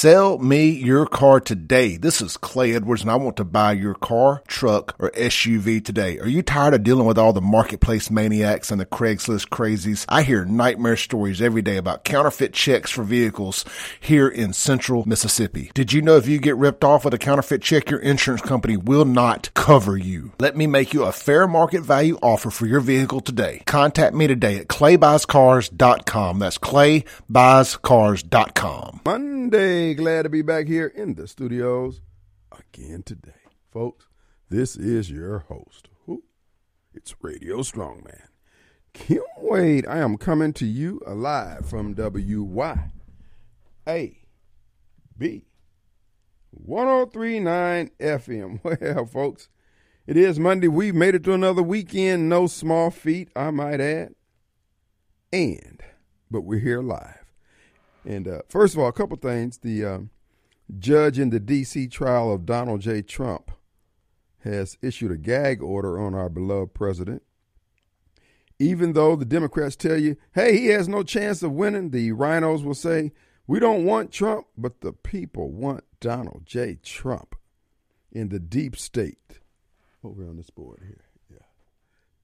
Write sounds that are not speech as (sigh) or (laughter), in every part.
Sell me your car today. This is Clay Edwards and I want to buy your car, truck, or SUV today. Are you tired of dealing with all the marketplace maniacs and the Craigslist crazies? I hear nightmare stories every day about counterfeit checks for vehicles here in central Mississippi. Did you know if you get ripped off with a counterfeit check, your insurance company will not cover you? Let me make you a fair market value offer for your vehicle today. Contact me today at claybuyscars.com. That's claybuyscars.com. Monday, glad to be back here in the studios again today. Folks, this is your host. Who? It's Radio Strongman. Kim Wade, I am coming to you alive from WYAB 1039 FM. (laughs) Well, folks, it is Monday. We've made it to another weekend. No small feat, I might add. And, but we're here live. And uh, first of all, a couple things. The uh, judge in the D.C. trial of Donald J. Trump has issued a gag order on our beloved president. Even though the Democrats tell you, hey, he has no chance of winning, the RINOs will say, we don't want Trump, but the people want Donald J. Trump in the deep state. Over on this board here.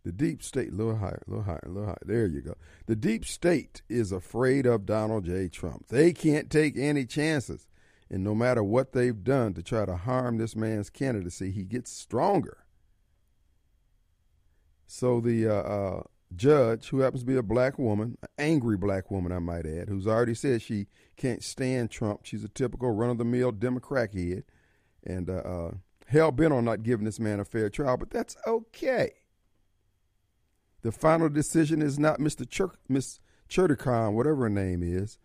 The deep state, a little higher, a little higher, a little higher. There you go. The deep state is afraid of Donald J. Trump. They can't take any chances. And no matter what they've done to try to harm this man's candidacy, he gets stronger. So the uh, uh, judge, who happens to be a black woman, an angry black woman, I might add, who's already said she can't stand Trump. She's a typical run of the mill Democrat head and uh, uh, hell bent on not giving this man a fair trial, but that's okay. The final decision is not Mr. Chur- Miss whatever her name is.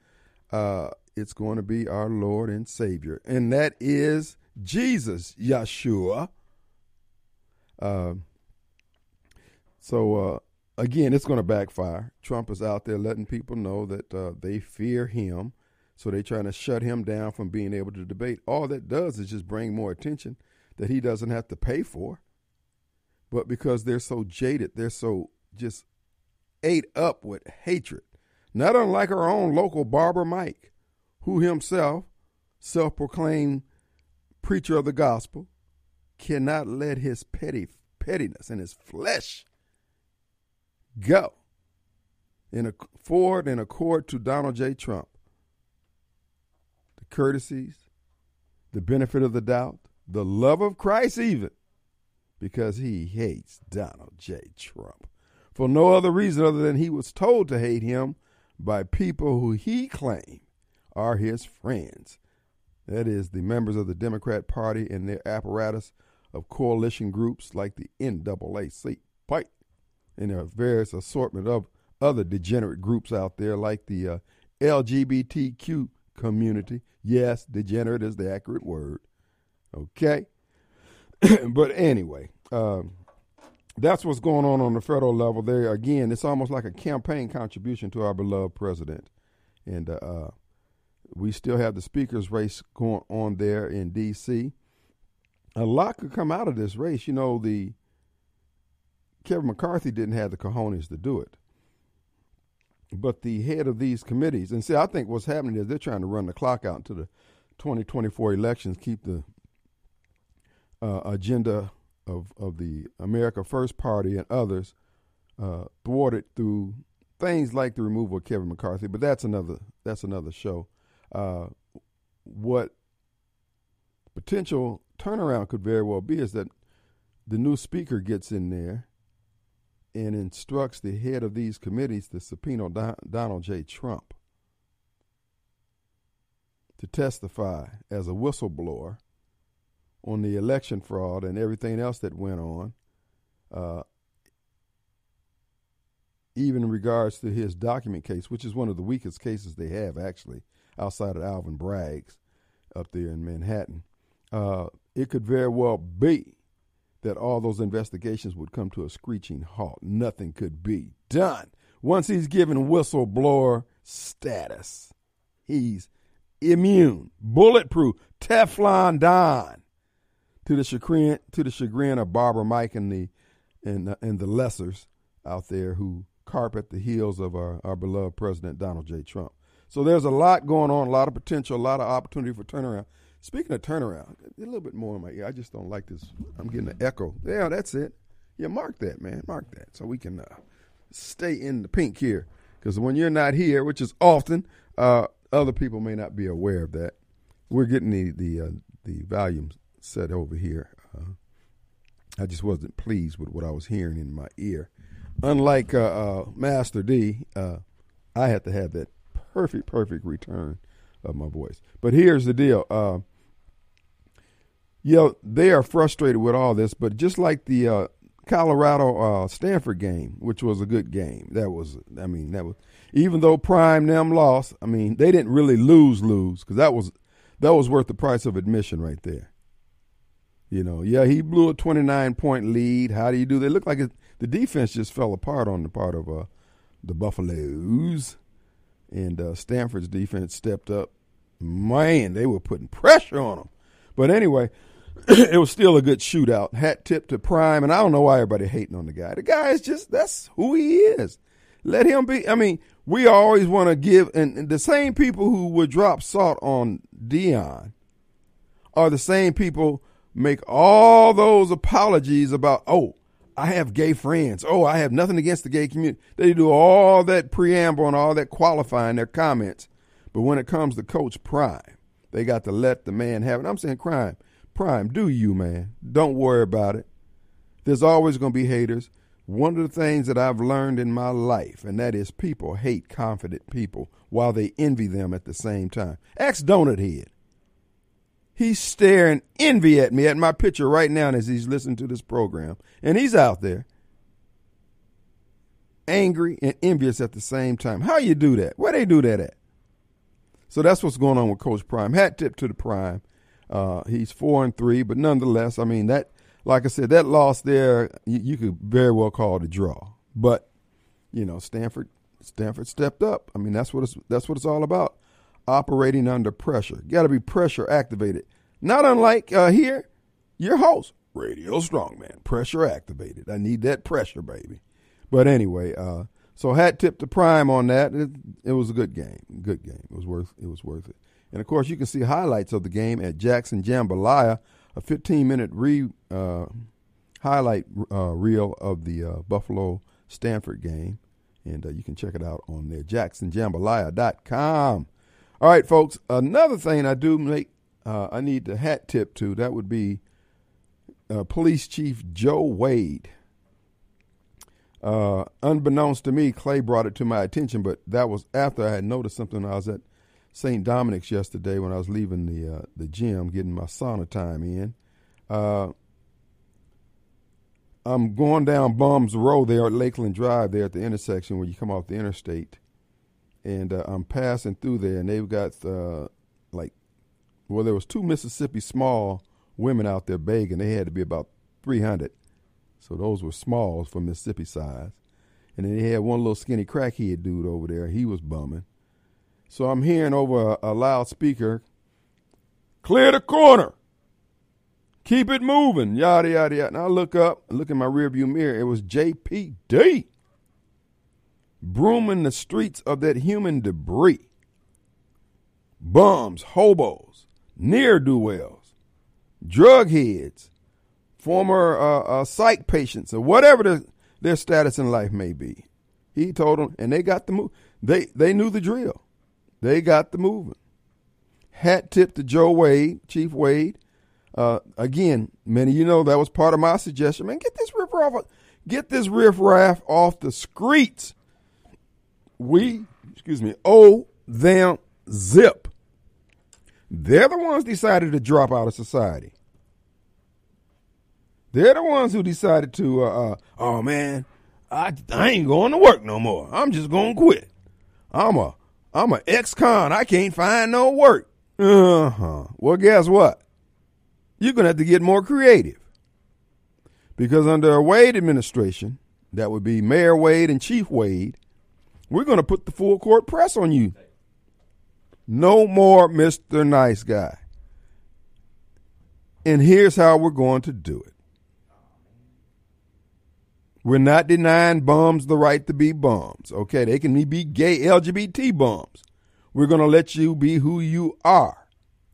Uh, it's going to be our Lord and Savior, and that is Jesus, Yeshua. Uh, so uh, again, it's going to backfire. Trump is out there letting people know that uh, they fear him, so they're trying to shut him down from being able to debate. All that does is just bring more attention that he doesn't have to pay for. But because they're so jaded, they're so just ate up with hatred. Not unlike our own local barber Mike, who himself, self proclaimed preacher of the gospel, cannot let his petty pettiness and his flesh go in a, forward in accord to Donald J. Trump. The courtesies, the benefit of the doubt, the love of Christ, even because he hates Donald J. Trump for no other reason other than he was told to hate him by people who he claimed are his friends. That is, the members of the Democrat Party and their apparatus of coalition groups like the NAACP and a various assortment of other degenerate groups out there like the uh, LGBTQ community. Yes, degenerate is the accurate word. Okay. (clears throat) but anyway, um, that's what's going on on the federal level there. Again, it's almost like a campaign contribution to our beloved president. And uh, uh we still have the speaker's race going on there in D.C. A lot could come out of this race. You know, the Kevin McCarthy didn't have the cojones to do it. But the head of these committees, and see, I think what's happening is they're trying to run the clock out to the 2024 elections, keep the uh, agenda of, of the America First Party and others uh, thwarted through things like the removal of Kevin McCarthy. But that's another that's another show. Uh, what potential turnaround could very well be is that the new speaker gets in there and instructs the head of these committees to subpoena Don- Donald J. Trump to testify as a whistleblower on the election fraud and everything else that went on, uh, even in regards to his document case, which is one of the weakest cases they have, actually, outside of Alvin Bragg's up there in Manhattan. Uh, it could very well be that all those investigations would come to a screeching halt. Nothing could be done. Once he's given whistleblower status, he's immune, bulletproof, Teflon Don. To the chagrin, to the chagrin of Barber Mike and the and the, and the lessers out there who carpet the heels of our, our beloved President Donald J. Trump. So there's a lot going on, a lot of potential, a lot of opportunity for turnaround. Speaking of turnaround, a little bit more in my ear. I just don't like this. I'm getting an echo. Yeah, that's it. Yeah, mark that, man. Mark that, so we can uh, stay in the pink here. Because when you're not here, which is often, uh, other people may not be aware of that. We're getting the the uh, the volume set over here. Uh, I just wasn't pleased with what I was hearing in my ear. Unlike uh, uh, Master D, I had to have that perfect, perfect return of my voice. But here's the deal. Uh, you know, they are frustrated with all this, but just like the uh, Colorado uh, Stanford game, which was a good game, that was, I mean, that was, even though Prime Time lost, I mean, they didn't really lose, lose, because that was, that was worth the price of admission right there. You know, yeah, he blew a 29 point lead. How do you do? They look like it, the defense just fell apart on the part of uh, the Buffaloes and uh, Stanford's defense stepped up. Man, they were putting pressure on them. But anyway, (clears throat) it was still a good shootout. Hat tip to Prime, and I don't know why everybody hating on the guy. The guy is just that's who he is. Let him be. I mean, we always want to give, and, and the same people who would drop salt on Deion are the same people make all those apologies about, oh, I have gay friends. Oh, I have nothing against the gay community. They do all that preamble and all that qualifying their comments. But when it comes to Coach Prime, they got to let the man have it. I'm saying, Prime, Prime, do you, man. Don't worry about it. There's always going to be haters. One of the things that I've learned in my life, and that is people hate confident people while they envy them at the same time. Ask Donut Head. He's staring envy at me at my picture right now as he's listening to this program. And he's out there angry and envious at the same time. How you do that? Where they do that at? So that's what's going on with Coach Prime. Hat tip to the Prime. Uh, he's four and three, but nonetheless, I mean that. Like I said, that loss there, you, you could very well call it a draw. But you know, Stanford, Stanford stepped up. I mean, that's what it's that's what it's all about operating under pressure. Got to be pressure activated. Not unlike uh, here, your host, Radio Strongman, pressure activated. I need that pressure, baby. But anyway, uh, so hat tip to Prime on that. It, it, was a good game. Good game. It was worth. It was worth it. And of course, you can see highlights of the game at Jackson Jambalaya, a 15 minute re uh, highlight uh, reel of the uh, Buffalo Stanford game, and uh, you can check it out on there. JacksonJambalaya.com. All right, folks. Another thing I do make, uh, I need the hat tip to. That would be uh, Police Chief Joe Wade. Uh, unbeknownst to me, Clay brought it to my attention, but that was after I had noticed something. I was at St. Dominic's yesterday when I was leaving the uh, the gym, getting my sauna time in. Uh, I'm going down Bums Road there at Lakeland Drive, there at the intersection where you come off the interstate and uh, I'm passing through there, and they've got uh, like, well, there was two Mississippi small women out there begging. They had to be about 300, so those were smalls for Mississippi size. And then they had one little skinny crackhead dude over there. He was bumming. So I'm hearing over a, a loudspeaker, "Clear the corner." Keep it moving, yada yada yada. And I look up, look in my rearview mirror. It was JPD brooming the streets of that human debris. Bums, hobos, near do wells, drug heads, former uh, uh, psych patients, or whatever the, their status in life may be. He told them, and they got the move. They they knew the drill. They got the moving. Hat tip to Joe Wade, Chief Wade. Uh, again, many you know that was part of my suggestion. Man, get this riff raff, get this riff raff off the streets we, excuse me, owe them zip. They're the ones decided to drop out of society. They're the ones who decided to, uh, uh, oh man, I, I ain't going to work no more. I'm just going to quit. I'm a, I'm a ex-con. I can't find no work. Uh-huh. Well, guess what? You're going to have to get more creative. Because under a Wade administration, that would be Mayor Wade and Chief Wade, we're going to put the full court press on you. No more Mr. Nice Guy. And here's how we're going to do it. We're not denying bums the right to be bums. Okay, they can be gay LGBT bums. We're going to let you be who you are.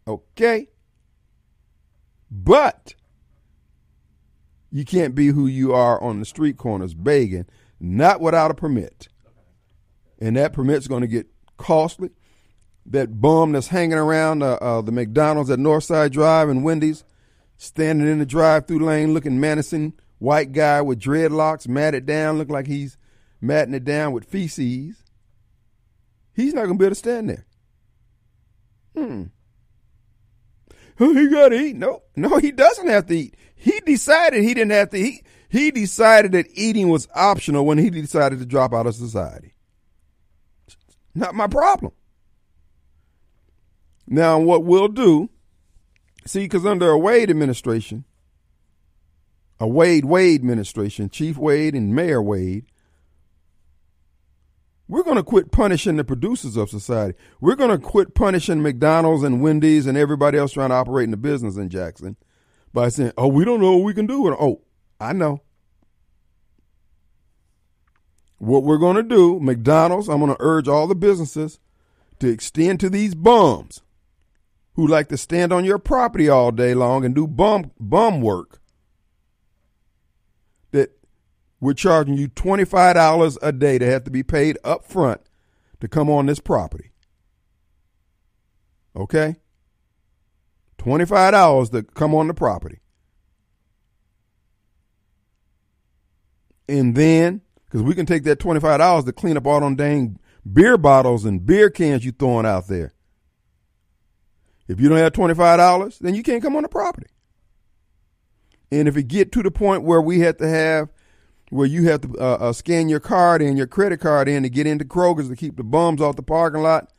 Okay? But you can't be who you are on the street corners begging, not without a permit. And that permit's going to get costly. That bum that's hanging around uh, uh, the McDonald's at Northside Drive and Wendy's, standing in the drive-through lane, looking menacing, white guy with dreadlocks, matted down, look like he's matting it down with feces. He's not going to be able to stand there. Hmm. Oh, he got to eat. No, no, he doesn't have to eat. He decided he didn't have to eat. He decided that eating was optional when he decided to drop out of society. Not my problem. Now, what we'll do, see, because under a Wade administration, a Wade Wade administration, Chief Wade and Mayor Wade, we're going to quit punishing the producers of society. We're going to quit punishing McDonald's and Wendy's and everybody else trying to operate in the business in Jackson by saying, oh, we don't know what we can do. And, oh, I know. What we're going to do, McDonald's, I'm going to urge all the businesses to extend to these bums who like to stand on your property all day long and do bum bum work that we're charging you $25 a day to have to be paid up front to come on this property. Okay? $25 to come on the property. And then, because we can take that $25 to clean up all them dang beer bottles and beer cans you throwing out there. If you don't have $25, then you can't come on the property. And if it get to the point where we have to have, where you have to uh, uh, scan your card and your credit card in to get into Kroger's to keep the bums off the parking lot,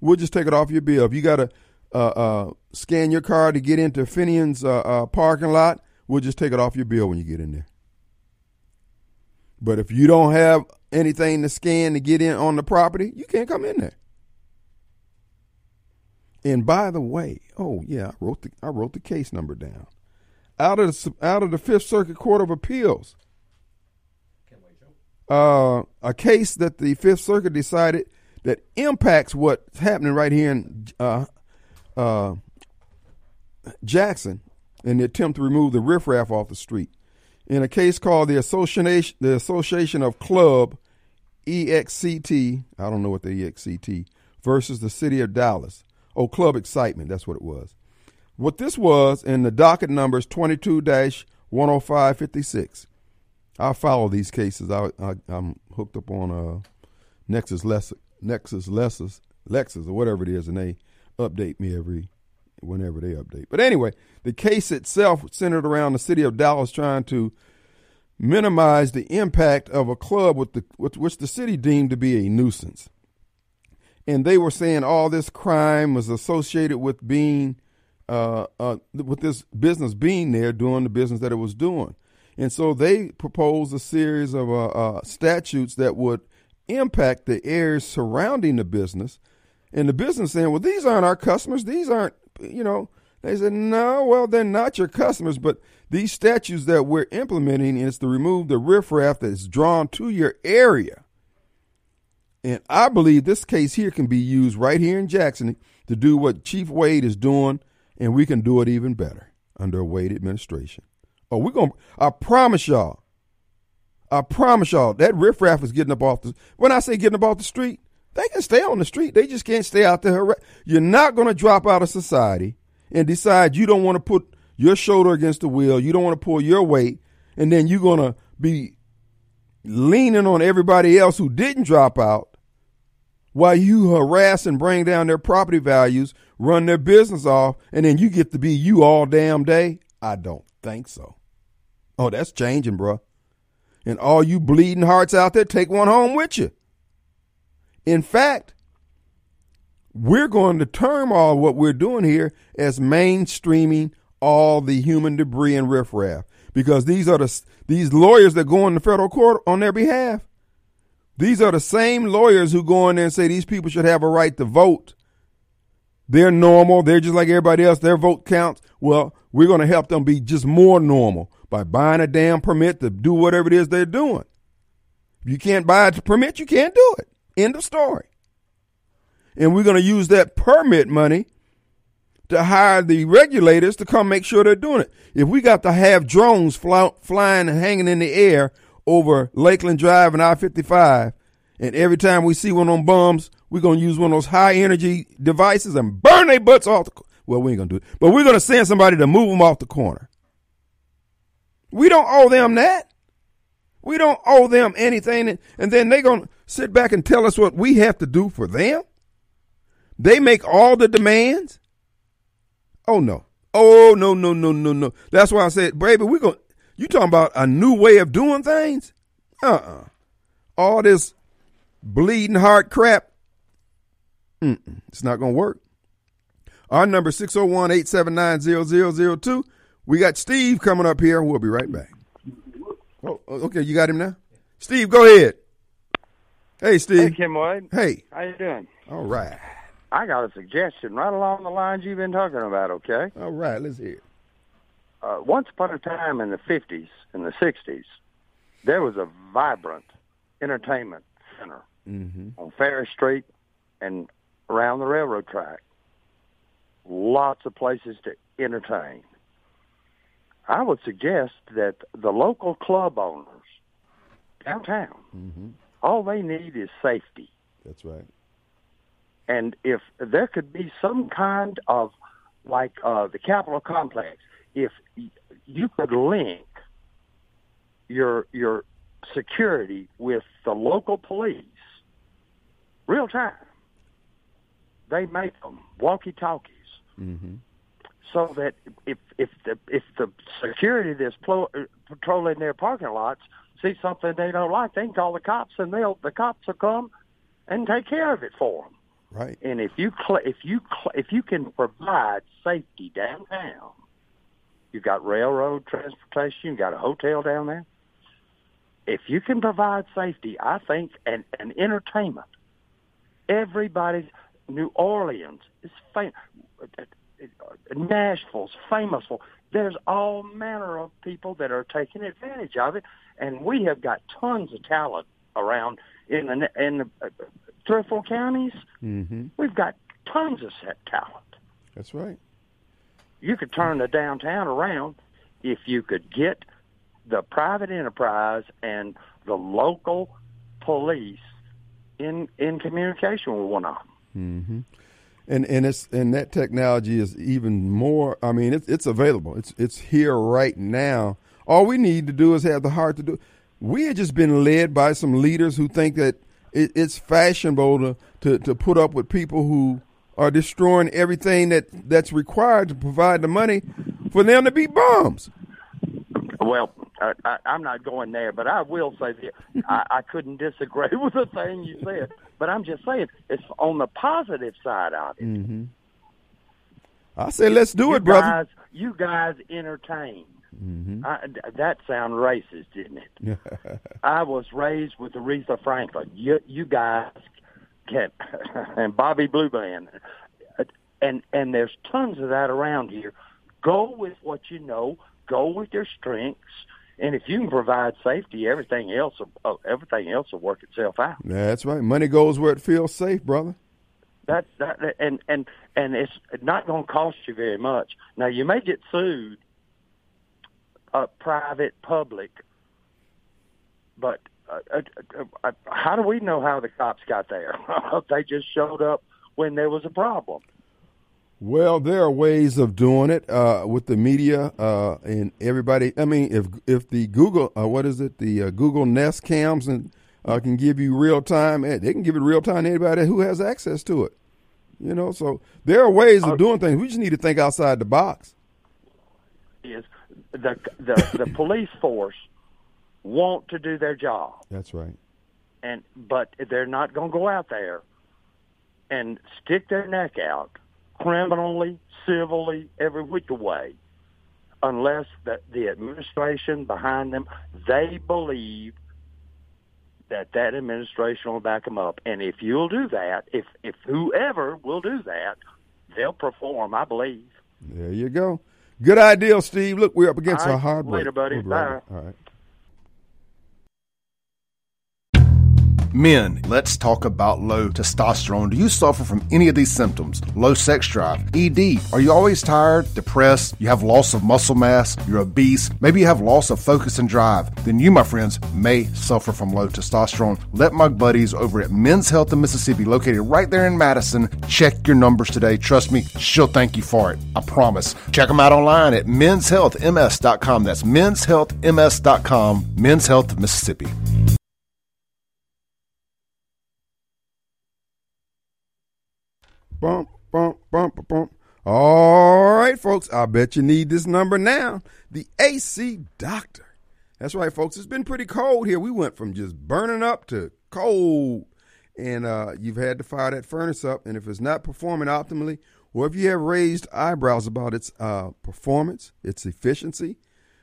we'll just take it off your bill. If you got to uh, uh, scan your card to get into Finian's uh, uh, parking lot, we'll just take it off your bill when you get in there. But if you don't have anything to scan to get in on the property, you can't come in there. And by the way, oh yeah, I wrote the I wrote the case number down. Out of the out of the Fifth Circuit Court of Appeals, uh, a case that the Fifth Circuit decided that impacts what's happening right here in uh, uh, Jackson in the attempt to remove the riffraff off the street. In a case called the Association the Association of Club EXCT, I don't know what the EXCT versus the City of Dallas. Oh, Club Excitement. That's what it was. What this was, in the docket number is 22 10556. I follow these cases. I, I, am hooked up on uh, Nexus Lexus, Nexus Lexus, Lexus, or whatever it is, and they update me every whenever they update. But anyway, the case itself centered around the city of Dallas trying to minimize the impact of a club with the with which the city deemed to be a nuisance and they were saying all this crime was associated with being uh, uh, with this business being there doing the business that it was doing. And so they proposed a series of uh, uh statutes that would impact the areas surrounding the business. And the business saying, well, these aren't our customers. These aren't, you know, they said, no, well, they're not your customers, but these statutes that we're implementing is to remove the riffraff that is drawn to your area. And I believe this case here can be used right here in Jackson to do what Chief Wade is doing, and we can do it even better under a Wade administration. Oh, we're going to, I promise y'all, I promise y'all, that riffraff is getting up off the, when I say getting up off the street, they can stay on the street. They just can't stay out there. You're not going to drop out of society and decide you don't want to put your shoulder against the wheel. You don't want to pull your weight. And then you're going to be leaning on everybody else who didn't drop out while you harass and bring down their property values, run their business off, and then you get to be you all damn day? I don't think so. Oh, that's changing, bro. And all you bleeding hearts out there, take one home with you. In fact, we're going to term all what we're doing here as mainstreaming all the human debris and riffraff because these are the these lawyers that go in the federal court on their behalf. These are the same lawyers who go in there and say these people should have a right to vote. They're normal. They're just like everybody else. Their vote counts. Well, we're going to help them be just more normal by buying a damn permit to do whatever it is they're doing. If you can't buy a permit, you can't do it. End of story. and we're going to use that permit money to hire the regulators to come make sure they're doing it. If we got to have drones fly, flying and hanging in the air over Lakeland Drive and I 55, and every time we see one them bums, we're going to use one of those high energy devices and burn their butts off the Well, we ain't going to do it, but we're going to send somebody to move them off the corner. We don't owe them that. We don't owe them anything. And then they're going to sit back and tell us what we have to do for them. They make all the demands. Oh no. Oh no, no, no, no, no. That's why I said, baby, we're going you talking about a new way of doing things? Uh-uh. All this bleeding heart crap. Mm-mm. It's not gonna work. Our number 601-879-0002. We got Steve coming up here. We'll be right back. Oh, okay, you got him now? Steve, go ahead. Hey, Steve. Hey, Kim Wade. Hey. How you doing? All right. I got a suggestion right along the lines you've been talking about, okay? All right, let's hear it. Uh, once upon a time in the 50s and the 60s, there was a vibrant entertainment center mm-hmm. on Farish Street and around the railroad track. Lots of places to entertain. I would suggest that the local club owners downtown, mm-hmm. All they need is safety. That's right. And if there could be some kind of, like uh, the Capitol complex, if you could link your your security with the local police, real time. They make them walkie talkies, mm-hmm. so that if if the if the security that's patrolling their parking lots see something they don't like, they can call the cops, and they'll the cops will come and take care of it for them. Right. And if you cl- if you cl- if you can provide safety downtown, you've got railroad transportation, you've got a hotel down there. If you can provide safety, I think and, and entertainment, everybody's New Orleans is famous. Nashville's famous for. There's all manner of people that are taking advantage of it, and we have got tons of talent around in the in the uh, three or four counties. Mm-hmm. We've got tons of set talent. That's right. You could turn the downtown around if you could get the private enterprise and the local police in in communication with one another. Mm-hmm. And and it's and that technology is even more. I mean, it's it's available. It's it's here right now. All we need to do is have the heart to do. We have just been led by some leaders who think that it, it's fashionable to, to to put up with people who are destroying everything that that's required to provide the money for them to be bombs. Well, I, I, I'm not going there, but I will say that (laughs) I, I couldn't disagree (laughs) with the thing you said. But I'm just saying it's on the positive side of it. Mm-hmm. I say let's do you it, brother. Guys, you guys entertain. Mm-hmm. I, that sound racist, didn't it? (laughs) I was raised with Aretha Franklin. You, you guys can, and Bobby Blue Bland, and and there's tons of that around here. Go with what you know. Go with your strengths, and if you can provide safety, everything else will, everything else will work itself out. That's right. Money goes where it feels safe, brother. That that and and and it's not going to cost you very much. Now you may get sued, uh, private, public, but uh, uh, uh, how do we know how the cops got there? (laughs) they just showed up when there was a problem. Well, there are ways of doing it uh, with the media uh, and everybody. I mean, if if the Google, uh, what is it, the uh, Google Nest cams and uh, can give you real time, eh, they can give it real time to anybody who has access to it. You know, so there are ways of doing things. We just need to think outside the box. Is the the the police force want to do their job? That's right. And but they're not going to go out there and stick their neck out criminally, civilly, every which way, unless the, the administration behind them, they believe that that administration will back them up. And if you'll do that, if if whoever will do that, they'll perform, I believe. There you go. Good idea, Steve. Look, we're up against All right, a hard later, break. buddy. We'll Bye. All right. Men, let's talk about low testosterone. Do you suffer from any of these symptoms? Low sex drive, ED. Are you always tired, depressed? You have loss of muscle mass? You're obese? Maybe you have loss of focus and drive? Then you, my friends, may suffer from low testosterone. Let my buddies over at Men's Health in Mississippi, located right there in Madison, check your numbers today. Trust me, she'll thank you for it. I promise. Check them out online at menshealthms.com. That's menshealthms.com. Men's Health of Mississippi. Bump, bump, bump, bump. All right, folks. I bet you need this number now. The AC Doctor. That's right, folks. It's been pretty cold here. We went from just burning up to cold. And uh, you've had to fire that furnace up. And if it's not performing optimally, or if you have raised eyebrows about its uh, performance, its efficiency,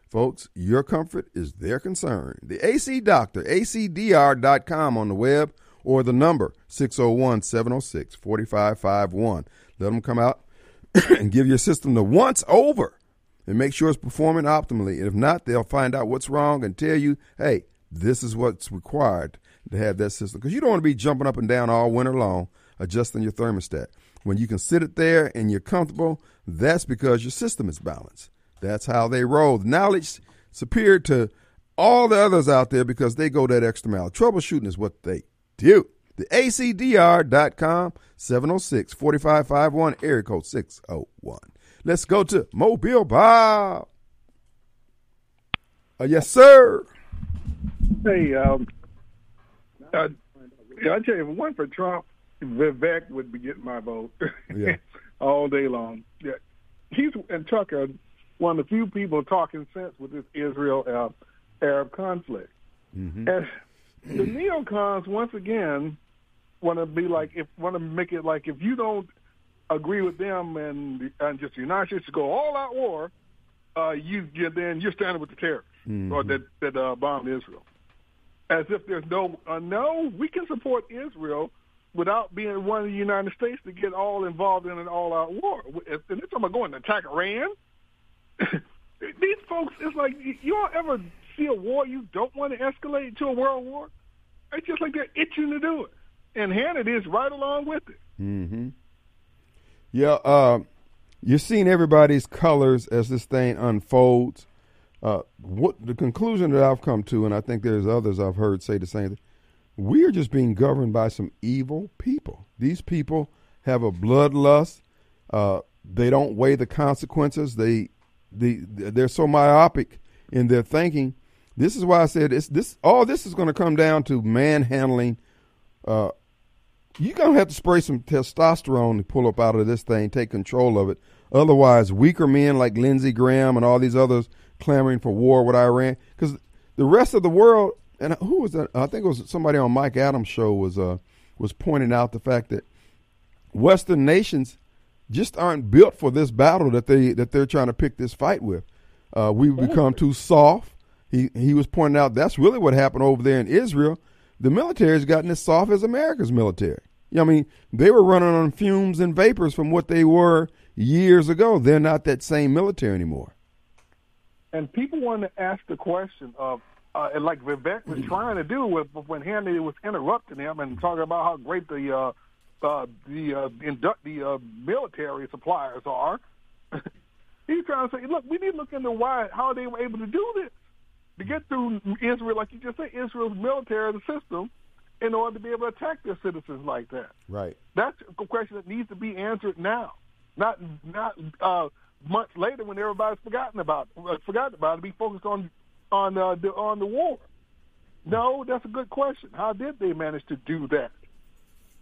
folks, your comfort is their concern. The AC Doctor, acdr.com on the web or the number 601 706 4551. Let them come out (coughs) and give your system the once over and make sure it's performing optimally. And if not, they'll find out what's wrong and tell you, hey, this is what's required to have that system. Because you don't want to be jumping up and down all winter long adjusting your thermostat. When you can sit it there and you're comfortable, that's because your system is balanced. That's how they roll. The knowledge superior to all the others out there because they go that extra mile. Troubleshooting is what they do. The ACDR.com, 706 4551, area code 601. Let's go to Mobile Bob. Uh, yes, sir. Hey, um, uh, I tell you, if it weren't for Trump, Vivek would be getting my vote Yeah. (laughs) all day long. Yeah, he's and Tucker, one of the few people talking sense with this Israel uh, Arab conflict. Mm-hmm. And the neocons once again want to be like if want to make it like if you don't agree with them and and just the United States to go all out war, uh, you, you then you're standing with the terrorists or that that uh, bombed Israel. As if there's no uh, no, we can support Israel without being one of the United States to get all involved in an all-out war. And they're talking about going to attack Iran. (coughs) These folks, it's like you all ever see a war you don't want to escalate to a world war? It's just like they're itching to do it, and Hannity is right along with it. Mm-hmm. Yeah, uh, you're seeing everybody's colors as this thing unfolds. Uh, what the conclusion that I've come to, and I think there's others I've heard say the same thing. We are just being governed by some evil people. These people have a bloodlust. Uh, they don't weigh the consequences. They, they, they're so myopic in their thinking. This is why I said it's this. All this is going to come down to manhandling. Uh, you're gonna have to spray some testosterone to pull up out of this thing, take control of it. Otherwise, weaker men like Lindsey Graham and all these others clamoring for war with Iran, because the rest of the world and who was that? I think it was somebody on Mike Adams' show was uh was pointing out the fact that Western nations just aren't built for this battle that they that they're trying to pick this fight with. Uh, we've become too soft. He he was pointing out that's really what happened over there in Israel. The military's gotten as soft as America's military. You know, I mean, they were running on fumes and vapors from what they were years ago. They're not that same military anymore. And people want to ask the question of, uh, and like Vivek was trying to do with when Hannity was interrupting him and talking about how great the uh, uh, the uh, indu- the uh, military suppliers are. (laughs) He's trying to say, look, we need to look into why how they were able to do this to get through Israel, like you just said, Israel's military system, in order to be able to attack their citizens like that. Right. That's a question that needs to be answered now, not not uh, months later when everybody's forgotten about uh, forgotten about it. Be focused on on uh, the on the war. No, that's a good question. How did they manage to do that?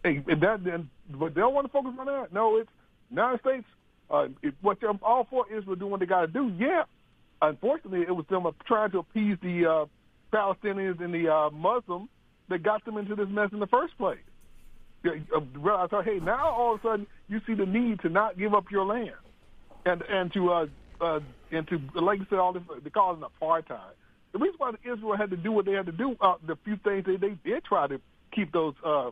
And that but they don't want to focus on that. No, it's United States. Uh, it, what they're all for Israel doing what they got to do. Yeah, unfortunately, it was them trying to appease the uh, Palestinians and the uh, Muslims that got them into this mess in the first place. Yeah, uh, realize, hey, now all of a sudden you see the need to not give up your land, and and to uh, uh, and to like you said, all this they call it apartheid. The reason why Israel had to do what they had to do, uh, the few things they they did try to keep those uh,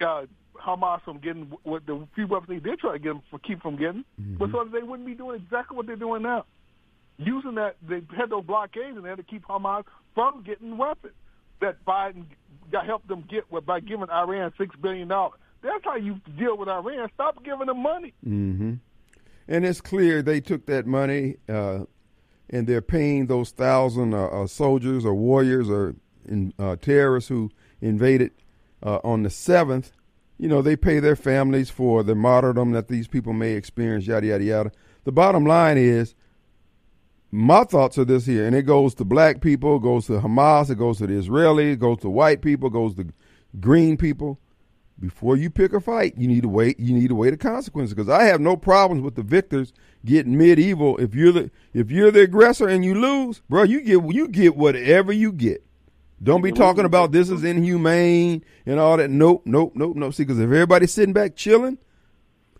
uh, Hamas from getting what the few weapons they did try to get them for keep from getting, Mm-hmm. but so that they wouldn't be doing exactly what they're doing now. Using that, they had those blockades and they had to keep Hamas from getting weapons that Biden helped them get by giving Iran six billion dollars. That's how you deal with Iran. Stop giving them money. Mm-hmm. And it's clear they took that money uh, and they're paying those thousand uh, uh, soldiers or warriors or in, uh, terrorists who invaded uh, on the seventh. You know, they pay their families for the martyrdom that these people may experience. Yada yada yada. The bottom line is, my thoughts are this here, and it goes to black people, goes to Hamas, it goes to the Israelis, goes to white people, goes to green people before you pick a fight, you need to wait. You need to weigh the consequences because I have no problems with the victors getting medieval. If you're the if you're the aggressor and you lose, bro, you get you get whatever you get. Don't be talking about this is inhumane and all that. Nope, nope, nope, nope. See, because if everybody's sitting back chilling,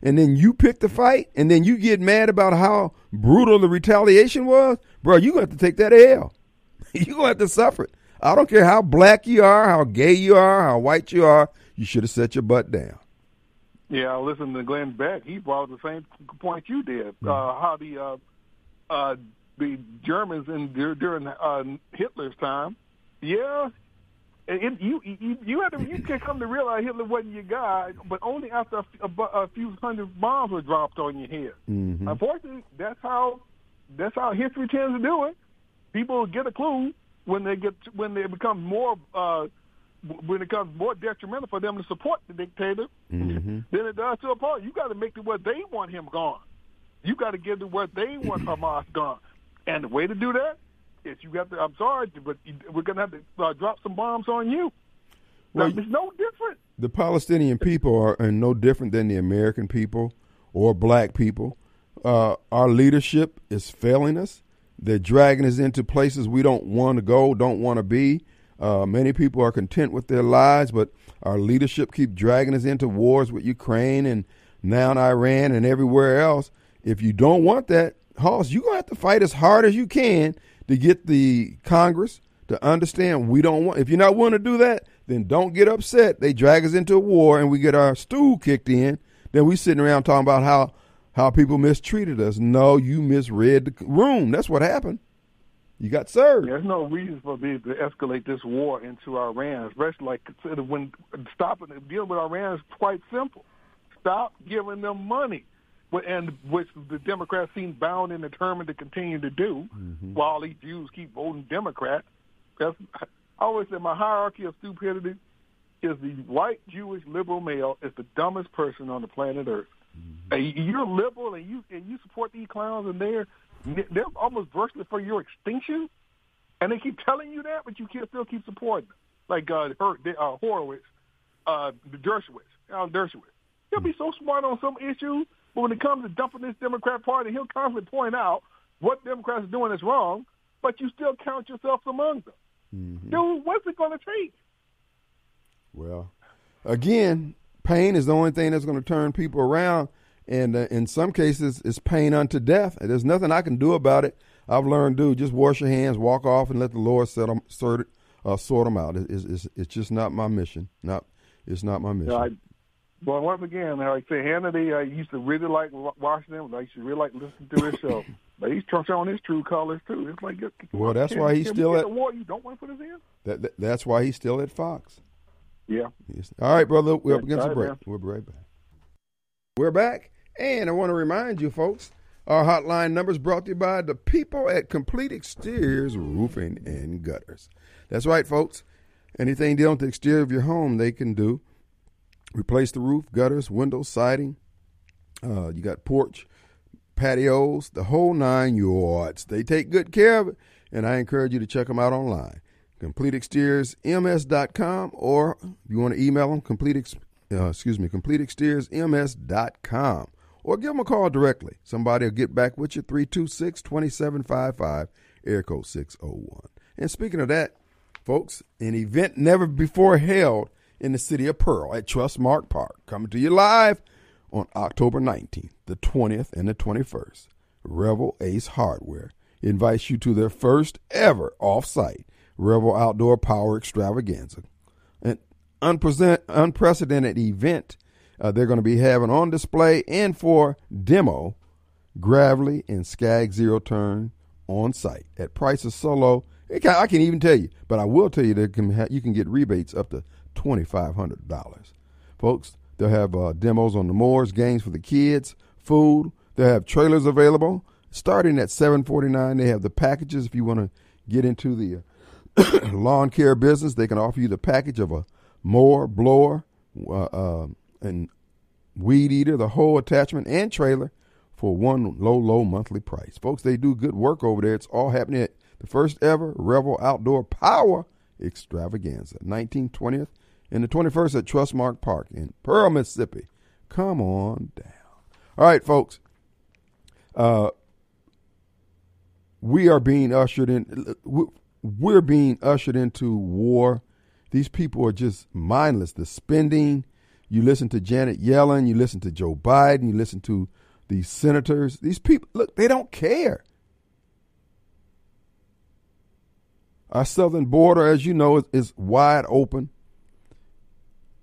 and then you pick the fight, and then you get mad about how brutal the retaliation was, bro, you gonna have to take that L. (laughs) you gonna have to suffer it. I don't care how black you are, how gay you are, how white you are you should have set your butt down. Yeah, I listened to Glenn Beck. He brought the same point you did. Mm-hmm. Uh, how the uh, uh, the Germans in during uh, Hitler's time, yeah, it, you you you had to you can come to realize Hitler wasn't your guy, but only after a, a, a few hundred bombs were dropped on your head. Mm-hmm. Unfortunately, that's how that's how history tends to do it. People get a clue when they get when they become more uh, when it becomes more detrimental for them to support the dictator mm-hmm. than it does to oppose. You got to make it where they want him gone. You got to get to where they want (clears throat) Hamas gone. And the way to do that is you got to. I'm sorry, but we're going to have to uh, drop some bombs on you. Well, now, it's no different. The Palestinian people are, are, no different than the American people or black people. Uh, our leadership is failing us. They're dragging us into places we don't want to go, don't want to be. Uh, many people are content with their lives, but our leadership keep dragging us into wars with Ukraine and now in Iran and everywhere else. If you don't want that, Hoss, you're going to have to fight as hard as you can to get the Congress to understand we don't want. If you're not willing to do that, then don't get upset. They drag us into a war and we get our stool kicked in. Then we sitting around talking about how how people mistreated us. No, you misread the room. That's what happened. You got served. There's no reason for me to escalate this war into Iran, especially like when stopping dealing with Iran is quite simple. Stop giving them money, and which the Democrats seem bound and determined to continue to do, mm-hmm. while these Jews keep voting Democrat. That's, I always say my hierarchy of stupidity is the white Jewish liberal male is the dumbest person on the planet Earth. Mm-hmm. You're liberal and you and you support these clowns and they're they're almost virtually for your extinction, and they keep telling you that, but you can still keep supporting them. Like uh, her, uh, Horowitz, uh, Dershowitz, Alan Dershowitz. He'll be so smart on some issues, but when it comes to dumping this Democrat Party, he'll constantly point out what Democrats are doing is wrong, but you still count yourself among them. Mm-hmm. Dude, what's it going to take? Well, again, pain is the only thing that's going to turn people around and uh, in some cases it's pain unto death. There's nothing I can do about it. I've learned, dude, just wash your hands, walk off, and let the Lord set them, sort, uh, sort them out. It's, it's, it's just not my mission. Not it's not my mission. Yeah, I, well, once again, like I say, Hannity, I uh, used to really like watching him. I used to really like listening to his (laughs) show. But he's showing his true colors too. It's like well, that's can, why he's still at the war. You don't want to put us in. That, that, that's why he's still at Fox. Yeah. All right, brother. We're up against a break. Man. We'll be right back. We're back. And I want to remind you, folks, our hotline number is brought to you by the people at Complete Exteriors Roofing and Gutters. That's right, folks. Anything dealing with the exterior of your home, they can do. Replace the roof, gutters, windows, siding. Uh, you got porch, patios, the whole nine yards. They take good care of it, and I encourage you to check them out online. CompleteExteriorsMS.com, or if you want to email them, complete, uh, excuse me, CompleteExteriorsMS.com or give them a call directly. Somebody will get back with you, 326 2755, air code 601. And speaking of that, folks, an event never before held in the city of Pearl at Trustmark Park, coming to you live on October 19th, the 20th, and the 21st. Revell Ace Hardware invites you to their first ever off-site Revell Outdoor Power Extravaganza, an unprecedented event uh, they're going to be having on display and for demo Gravely and Skag Zero Turn on site at prices so low. Can, I can even tell you, but I will tell you that you can get rebates up to twenty five hundred dollars, folks. They'll have uh, demos on the moors, games for the kids, food. They'll have trailers available starting at seven forty nine. They have the packages if you want to get into the uh, (coughs) lawn care business. They can offer you the package of a mower, blower, uh, uh, and weed eater, the whole attachment and trailer for one low, low monthly price. Folks, they do good work over there. It's all happening at the first ever Revell Outdoor Power Extravaganza, 1920th and the 21st at Trustmark Park in Pearl, Mississippi. Come on down. All right, folks. Uh, we are being ushered in. We're being ushered into war. These people are just mindless. The spending. You listen to Janet Yellen. You listen to Joe Biden. You listen to these senators. These people, look, they don't care. Our southern border, as you know, is, is wide open.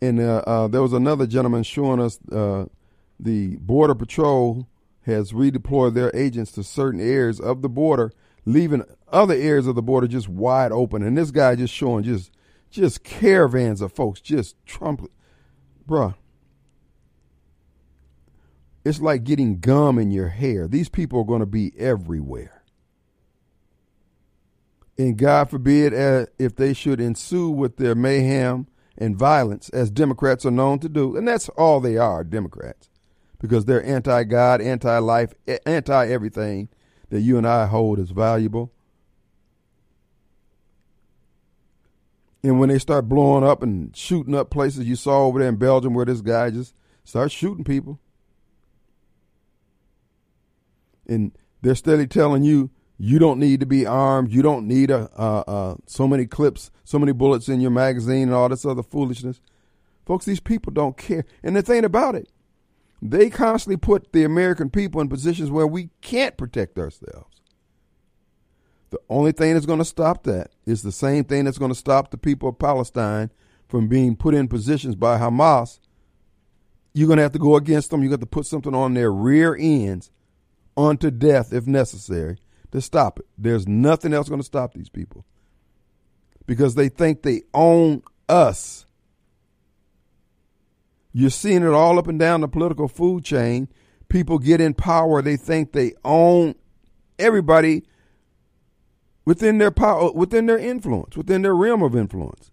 And uh, uh, there was another gentleman showing us uh, the Border Patrol has redeployed their agents to certain areas of the border, leaving other areas of the border just wide open. And this guy just showing just just caravans of folks just Trump, bruh. It's like getting gum in your hair. These people are going to be everywhere. And God forbid uh, if they should ensue with their mayhem and violence, as Democrats are known to do. And that's all they are, Democrats, because they're anti God, anti life, anti everything that you and I hold as valuable. And when they start blowing up and shooting up places, you saw over there in Belgium where this guy just starts shooting people. And they're steadily telling you you don't need to be armed. You don't need a, so many clips, so many bullets in your magazine, and all this other foolishness. Folks, these people don't care. And the thing about it, they constantly put the American people in positions where we can't protect ourselves. The only thing that's going to stop that is the same thing that's going to stop the people of Palestine from being put in positions by Hamas. You're going to have to go against them. You got to put something on their rear ends unto death if necessary to stop it. There's nothing else going to stop these people because they think they own us. You're seeing it all up and down the political food chain. People get in power, they think they own everybody within their power, uh, within their influence, within their realm of influence.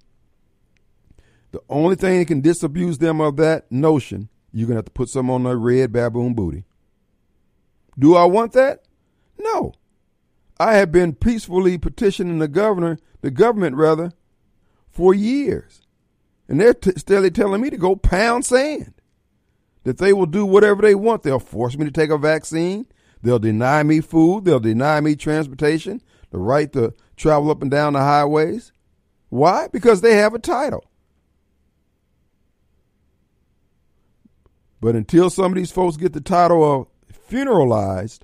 The only thing that can disabuse them of that notion, you're going to have to put some on their red baboon booty. Do I want that? No. I have been peacefully petitioning the governor, the government rather, for years. And they're t- steadily telling me to go pound sand. That they will do whatever they want. They'll force me to take a vaccine. They'll deny me food. They'll deny me transportation, the right to travel up and down the highways. Why? Because they have a title. But until some of these folks get the title of funeralized,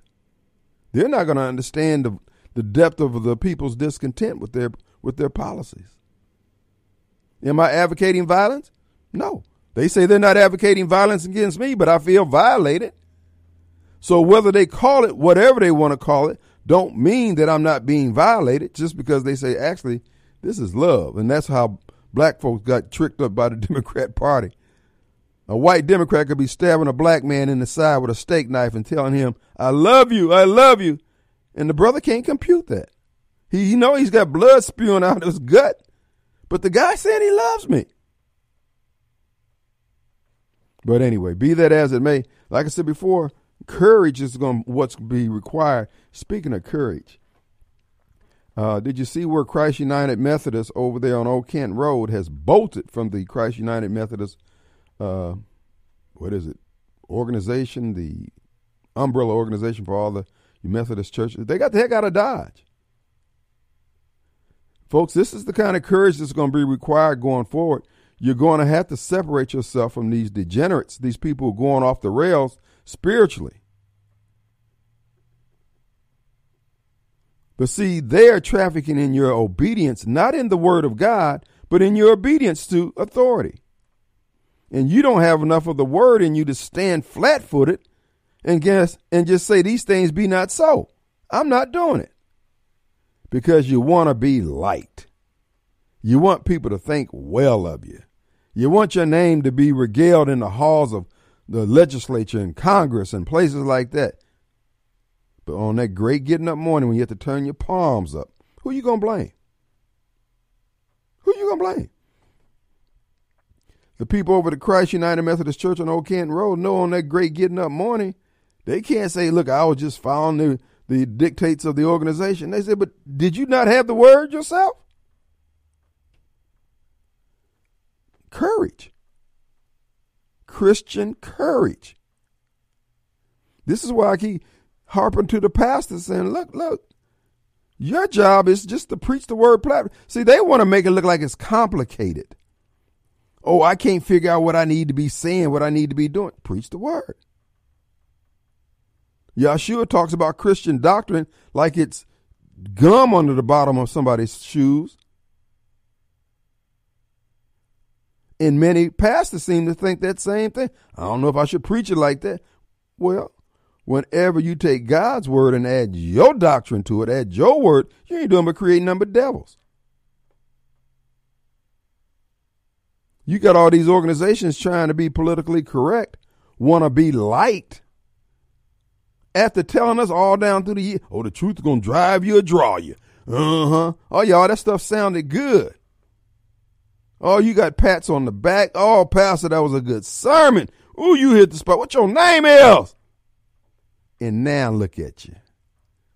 they're not going to understand the, the depth of the people's discontent with their with their policies. Am I advocating violence? No. They say they're not advocating violence against me, but I feel violated. So whether they call it whatever they want to call it, don't mean that I'm not being violated just because they say actually this is love. And that's how black folks got tricked up by the (laughs) Democrat Party. A white Democrat could be stabbing a black man in the side with a steak knife and telling him, I love you, I love you. And the brother can't compute that. He, you know he's got blood spewing out of his gut, but the guy said he loves me. But anyway, be that as it may, like I said before, courage is going what's be required. Speaking of courage, uh, did you see where Christ United Methodist over there on Old Canton Road has bolted from the Christ United Methodist, uh, what is it, organization, the umbrella organization for all the Methodist churches? They got the heck out of Dodge. Folks, this is the kind of courage that's going to be required going forward. You're going to have to separate yourself from these degenerates, these people going off the rails spiritually. But see, they are trafficking in your obedience, not in the word of God, but in your obedience to authority. And you don't have enough of the word in you to stand flat footed and guess and just say these things be not so. I'm not doing it. because you want to be liked. You want people to think well of you. You want your name to be regaled in the halls of the legislature and Congress and places like that. But on that great getting up morning when you have to turn your palms up, who you gonna blame? Who you gonna blame? The people over the Christ United Methodist Church on Old Canton Road know on that great getting up morning, they can't say, look, I was just following the, the dictates of the organization. They said, but did you not have the word yourself? Courage. Christian courage. This is why I keep harping to the pastor saying, look, look, your job is just to preach the word platform. See, they want to make it look like it's complicated. Oh, I can't figure out what I need to be saying, what I need to be doing. Preach the word. Yeshua talks about Christian doctrine like it's gum under the bottom of somebody's shoes. And many pastors seem to think that same thing. I don't know if I should preach it like that. Well, whenever you take God's word and add your doctrine to it, add your word, you ain't doing but creating number devils. You got all these organizations trying to be politically correct, want to be liked. After telling us all down through the year, oh, the truth is going to drive you or draw you. Uh huh. Oh, y'all, that stuff sounded good. Oh, you got pats on the back. Oh, Pastor, that was a good sermon. Oh, you hit the spot. What your name is? And now look at you.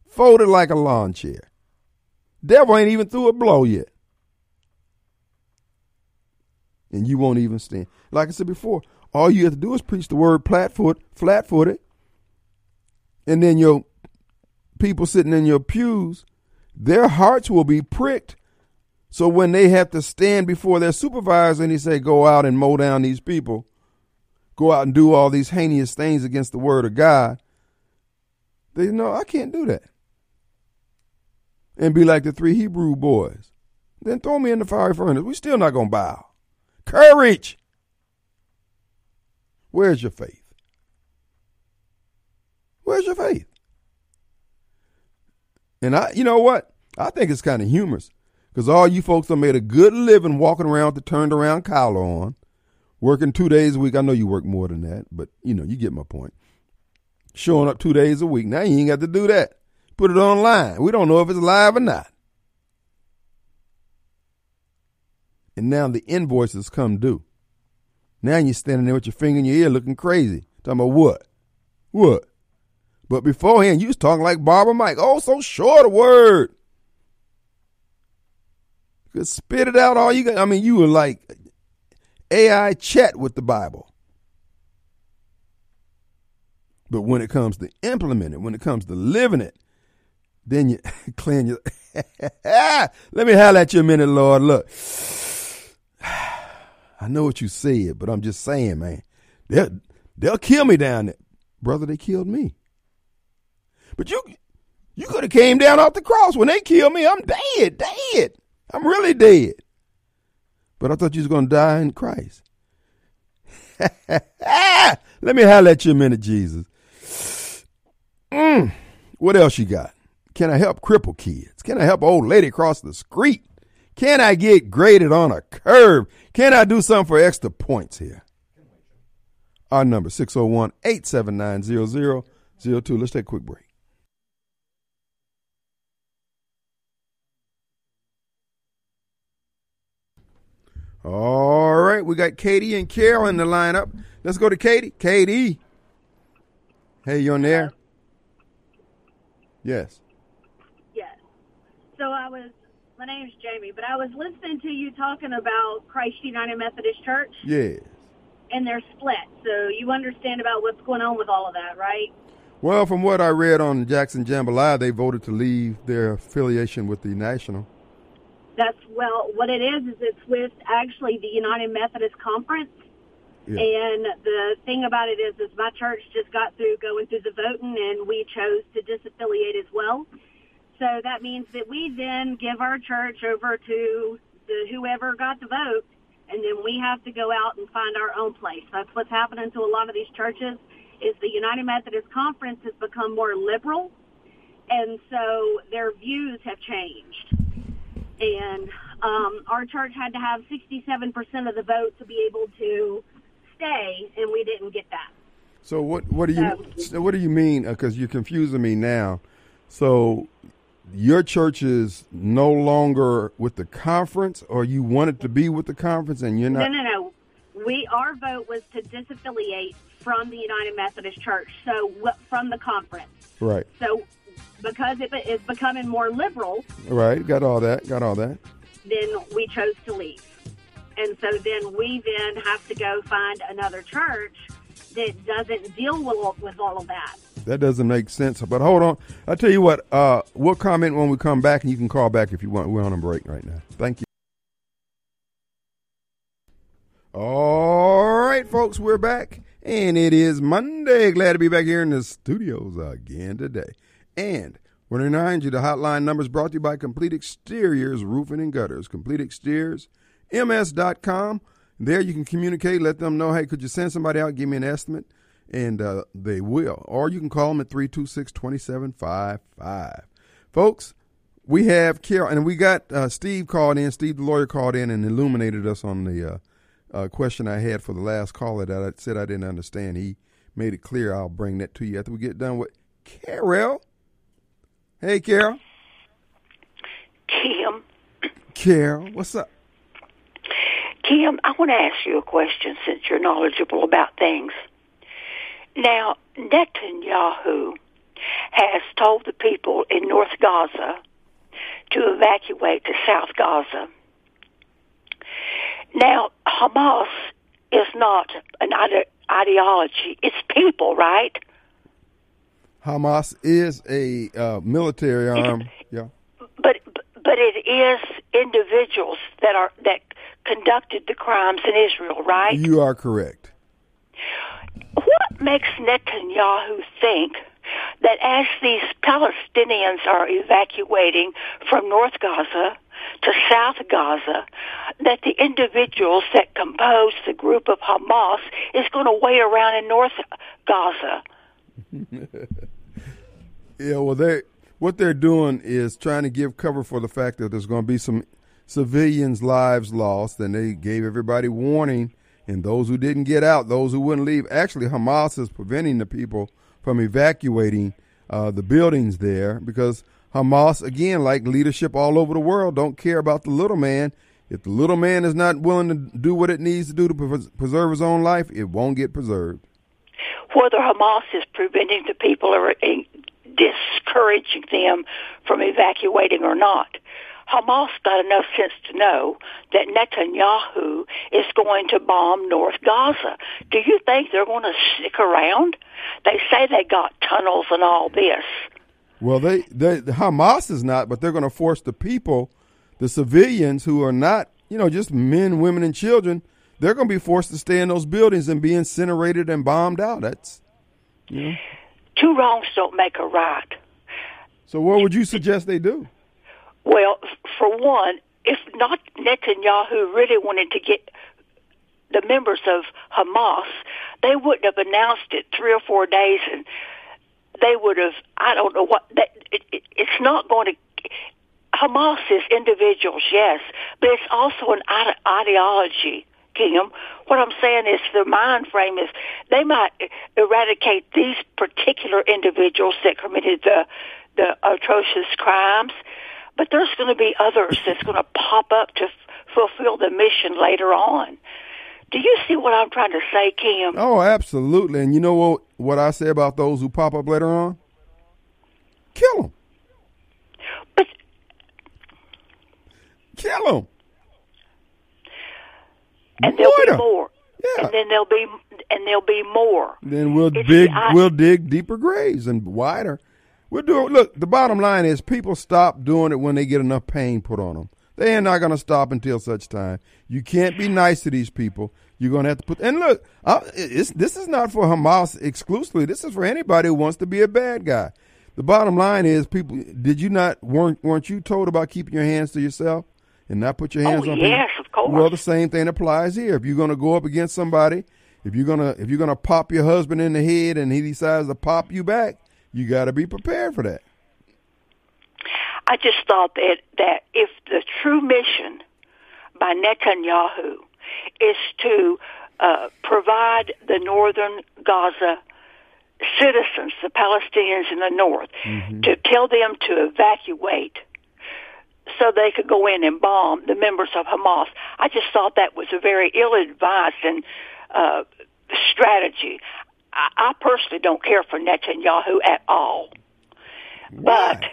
Folded like a lawn chair. Devil ain't even threw a blow yet. And you won't even stand. Like I said before, all you have to do is preach the word flat-foot, flat-footed. And then your people sitting in your pews, their hearts will be pricked. So when they have to stand before their supervisor and he say, go out and mow down these people, go out and do all these heinous things against the word of God, they know I can't do that. And be like the three Hebrew boys. Then throw me in the fiery furnace. We're still not going to bow. Courage. Where's your faith? Where's your faith? And I, you know what? I think it's kind of humorous because all you folks have made a good living walking around with the turned around collar on, working two days a week. I know you work more than that, but you know, you get my point showing up two days a week. Now you ain't got to do that. Put it online. We don't know if it's live or not. And now the invoices come due. Now you're standing there with your finger in your ear looking crazy. Talking about what? What? But beforehand, you was talking like Barber Mike. Oh, so short a word. You could spit it out all you got. I mean, you were like AI chat with the Bible. But when it comes to implementing when it comes to living it, then you (laughs) clean your. (laughs) Let me holler at you a minute, Lord. Look, (sighs) I know what you said, but I'm just saying, man, they'll they'll kill me down there, brother. They killed me, but you you could have came down off the cross when they killed me. I'm dead, dead. I'm really dead. But I thought you was gonna die in Christ. (laughs) Let me highlight you a minute, Jesus. Mm. What else you got? Can I help cripple kids? Can I help old lady cross the street? Can I get graded on a curve? Can I do something for extra points here? Our number 601 879 0002. Let's take a quick break. All right, we got Katie and Carol in the lineup. Let's go to Katie. Katie. Hey, you on there? Yes. Yes. So I was, my name's Jamie, but I was listening to you talking about Christ United Methodist Church. Yes. And they're split. So you understand about what's going on with all of that, right? Well, from what I read on Jackson Jambalaya, they voted to leave their affiliation with the National. That's, well, what it is, is it's with actually the United Methodist Conference yeah. And the thing about it is, is my church just got through going through the voting, and we chose to disaffiliate as well. So that means that we then give our church over to the whoever got the vote, and then we have to go out and find our own place. That's what's happening to a lot of these churches. Is the United Methodist Conference has become more liberal, and and so their views have changed. And um, our church had to have 67% of the vote to be able to stay, and we didn't get that. So what what do you so what do you mean? Because you're confusing me now. So your church is no longer with the conference, or you wanted to be with the conference, and you're not. No, no, no. We our vote was to disaffiliate from the United Methodist Church, so from the conference. Right. So because it is becoming more liberal. Right. Got all that. Got all that. Then we chose to leave, and so then we then have to go find another church that doesn't deal with, with all of that. That doesn't make sense. But hold on. I'll tell you what, uh, we'll comment when we come back, and you can call back if you want. We're on a break right now. Thank you. All right, folks, we're back. And it is Monday. Glad to be back here in the studios again today. And want to remind you the hotline number is brought to you by Complete Exteriors Roofing and Gutters. Complete Exteriors, ms.com. There you can communicate, let them know, hey, could you send somebody out, give me an estimate? And uh, they will. Or you can call them at 326 2755. Folks, we have Carol, and we got uh, Steve called in. Steve, the lawyer, called in and illuminated us on the uh, uh, question I had for the last caller that I said I didn't understand. He made it clear. I'll bring that to you after we get done with Carol. Hey, Carol. Kim. Carol, what's up? Kim, I want to ask you a question since you're knowledgeable about things. Now, Netanyahu has told the people in North Gaza to evacuate to South Gaza. Now, Hamas is not an ide- ideology, it's people, right? Hamas is a uh, military arm, yeah. But but it is individuals that are that conducted the crimes in Israel, right? You are correct. What makes Netanyahu think that as these Palestinians are evacuating from North Gaza to South Gaza, that the individuals that compose the group of Hamas is going to wait around in North Gaza? (laughs) yeah, well, they what they're doing is trying to give cover for the fact that there's going to be some civilians' lives lost, and they gave everybody warning. And those who didn't get out, those who wouldn't leave, actually, Hamas is preventing the people from evacuating uh, the buildings there because Hamas, again, like leadership all over the world, don't care about the little man. If the little man is not willing to do what it needs to do to preserve his own life, it won't get preserved. Whether Hamas is preventing the people or discouraging them from evacuating or not, Hamas got enough sense to know that Netanyahu is going to bomb North Gaza. Do you think they're going to stick around? They say they got tunnels and all this. Well, they, they Hamas is not, but they're going to force the people, the civilians who are not, you know, just men, women, and children. They're going to be forced to stay in those buildings and be incinerated and bombed out. That's, you know. Two wrongs don't make a right. So, what would you suggest they do? Well, for one, if not Netanyahu really wanted to get the members of Hamas, they wouldn't have announced it three or four days, and they would have. I don't know what. That, it, it, it's not going to. Hamas is individuals, yes, but it's also an ide- ideology. Kim, what I'm saying is the mind frame is they might eradicate these particular individuals that committed the the atrocious crimes but there's going to be others that's going to pop up to f- fulfill the mission later on. Do you see what I'm trying to say, Kim? Oh, absolutely. And you know what? What I say about those who pop up later on? Kill them. But kill them. And there'll be more. Yeah. And then there'll be and there'll be more. Then we'll it's dig the, I, we'll dig deeper graves and wider. We'll do it. Look, the bottom line is people stop doing it when they get enough pain put on them. They are not going to stop until such time. You can't be nice to these people. You're going to have to put. And look, this is not for Hamas exclusively. This is for anybody who wants to be a bad guy. The bottom line is, people. Did you not weren't weren't you told about keeping your hands to yourself and not put your oh, hands oh, on yes, people? Well, the same thing applies here. If you're going to go up against somebody, if you're gonna if you're gonna pop your husband in the head and he decides to pop you back, you got to be prepared for that. I just thought that that if the true mission by Netanyahu is to uh, provide the northern Gaza citizens, the Palestinians in the north, mm-hmm. to tell them to evacuate so they could go in and bomb the members of Hamas. I just thought that was a very ill-advised and uh, strategy. I, I personally don't care for Netanyahu at all, Why? but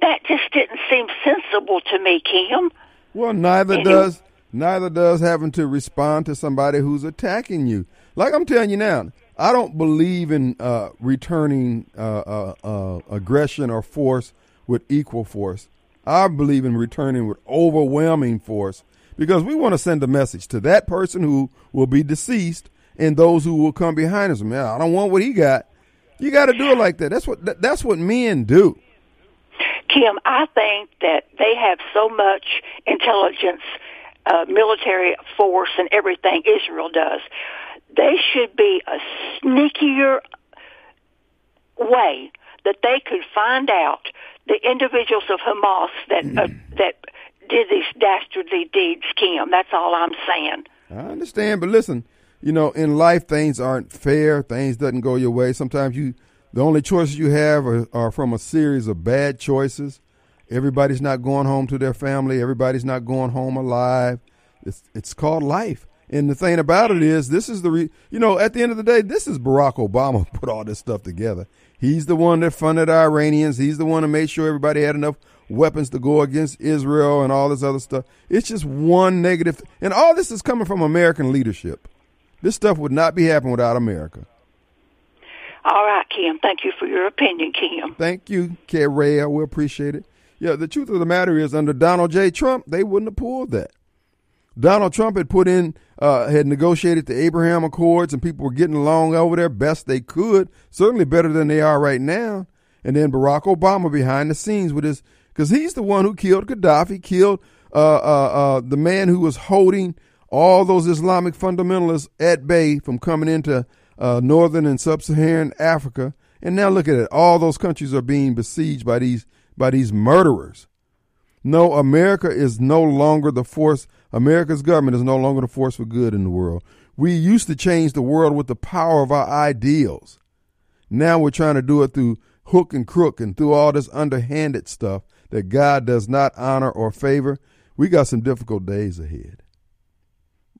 that just didn't seem sensible to me, Kim. Well, neither and does neither does having to respond to somebody who's attacking you. Like I'm telling you now, I don't believe in uh, returning uh, uh, uh aggression or force with equal force. I believe in returning with overwhelming force because we want to send a message to that person who will be deceased and those who will come behind us. Man, I don't want what he got. You got to do it like that. That's what that's what men do. Kim, I think that they have so much intelligence, uh, military force, and everything Israel does. They should be a sneakier way that they could find out the individuals of Hamas that uh, that did these dastardly deeds, Kim. That's all I'm saying. I understand, but listen, you know, in life things aren't fair. Things doesn't go your way. Sometimes you, the only choices you have are, are from a series of bad choices. Everybody's not going home to their family. Everybody's not going home alive. It's it's called life. And the thing about it is, this is the, re, you know, at the end of the day, this is Barack Obama (laughs) put all this stuff together. He's the one that funded the Iranians. He's the one that made sure everybody had enough weapons to go against Israel and all this other stuff. It's just one negative, and all this is coming from American leadership. This stuff would not be happening without America. All right, Kim. Thank you for your opinion, Kim. Thank you, Carrea. We appreciate it. Yeah, the truth of the matter is, under Donald J. Trump, they wouldn't have pulled that. Donald Trump had put in, uh, had negotiated the Abraham Accords, and people were getting along over there best they could, certainly better than they are right now. And then Barack Obama behind the scenes with his, because he's the one who killed Gaddafi, killed uh, uh, uh, the man who was holding all those Islamic fundamentalists at bay from coming into uh, northern and sub-Saharan Africa. And now look at it; all those countries are being besieged by these by these murderers. No, America is no longer the force. America's government is no longer the force for good in the world. We used to change the world with the power of our ideals. Now we're trying to do it through hook and crook and through all this underhanded stuff that God does not honor or favor. We got some difficult days ahead.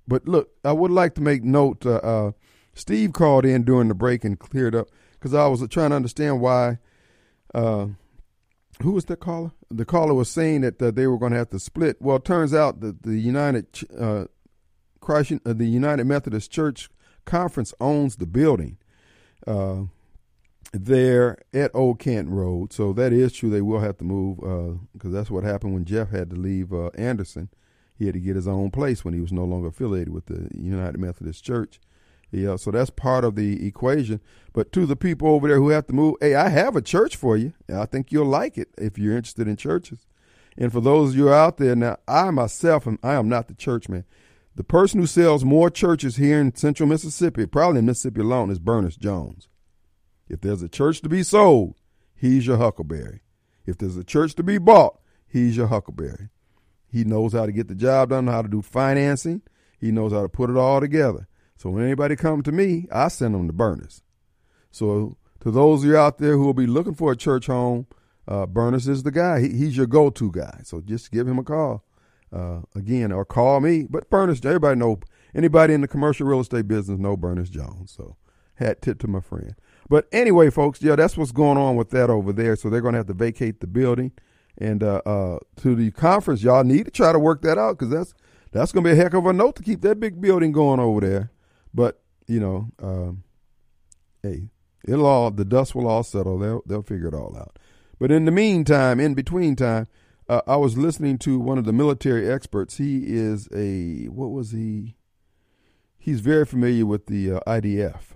But look, I would like to make note. Uh, uh, Steve called in during the break and cleared up because I was trying to understand why uh, who was the caller? The caller was saying that uh, they were going to have to split. Well, it turns out that the United uh, Christ, uh, the United Methodist Church Conference owns the building uh, there at Old Canton Road. So that is true. They will have to move because uh, that's what happened when Jeff had to leave uh, Anderson. He had to get his own place when he was no longer affiliated with the United Methodist Church. Yeah, so that's part of the equation. But to the people over there who have to move, hey, I have a church for you. I think you'll like it if you're interested in churches. And for those of you out there now, I myself am I am not the church man. The person who sells more churches here in central Mississippi, probably in Mississippi alone, is Bernice Jones. If there's a church to be sold, he's your huckleberry. If there's a church to be bought, he's your huckleberry. He knows how to get the job done, how to do financing. He knows how to put it all together. So when anybody come to me, I send them to Bernice. So to those of you out there who will be looking for a church home, uh, Bernice is the guy. He, he's your go-to guy. So just give him a call uh, again, or call me. But Bernice, everybody know anybody in the commercial real estate business know Bernice Jones. So hat tip to my friend. But anyway, folks, yeah, that's what's going on with that over there. So they're going to have to vacate the building. And uh, uh, to the conference, y'all need to try to work that out because that's that's going to be a heck of a note to keep that big building going over there. But you know, um, hey, it'll all the dust will all settle. They'll they'll figure it all out. But in the meantime, in between time, uh, I was listening to one of the military experts. He is a what was he? He's very familiar with the uh, IDF,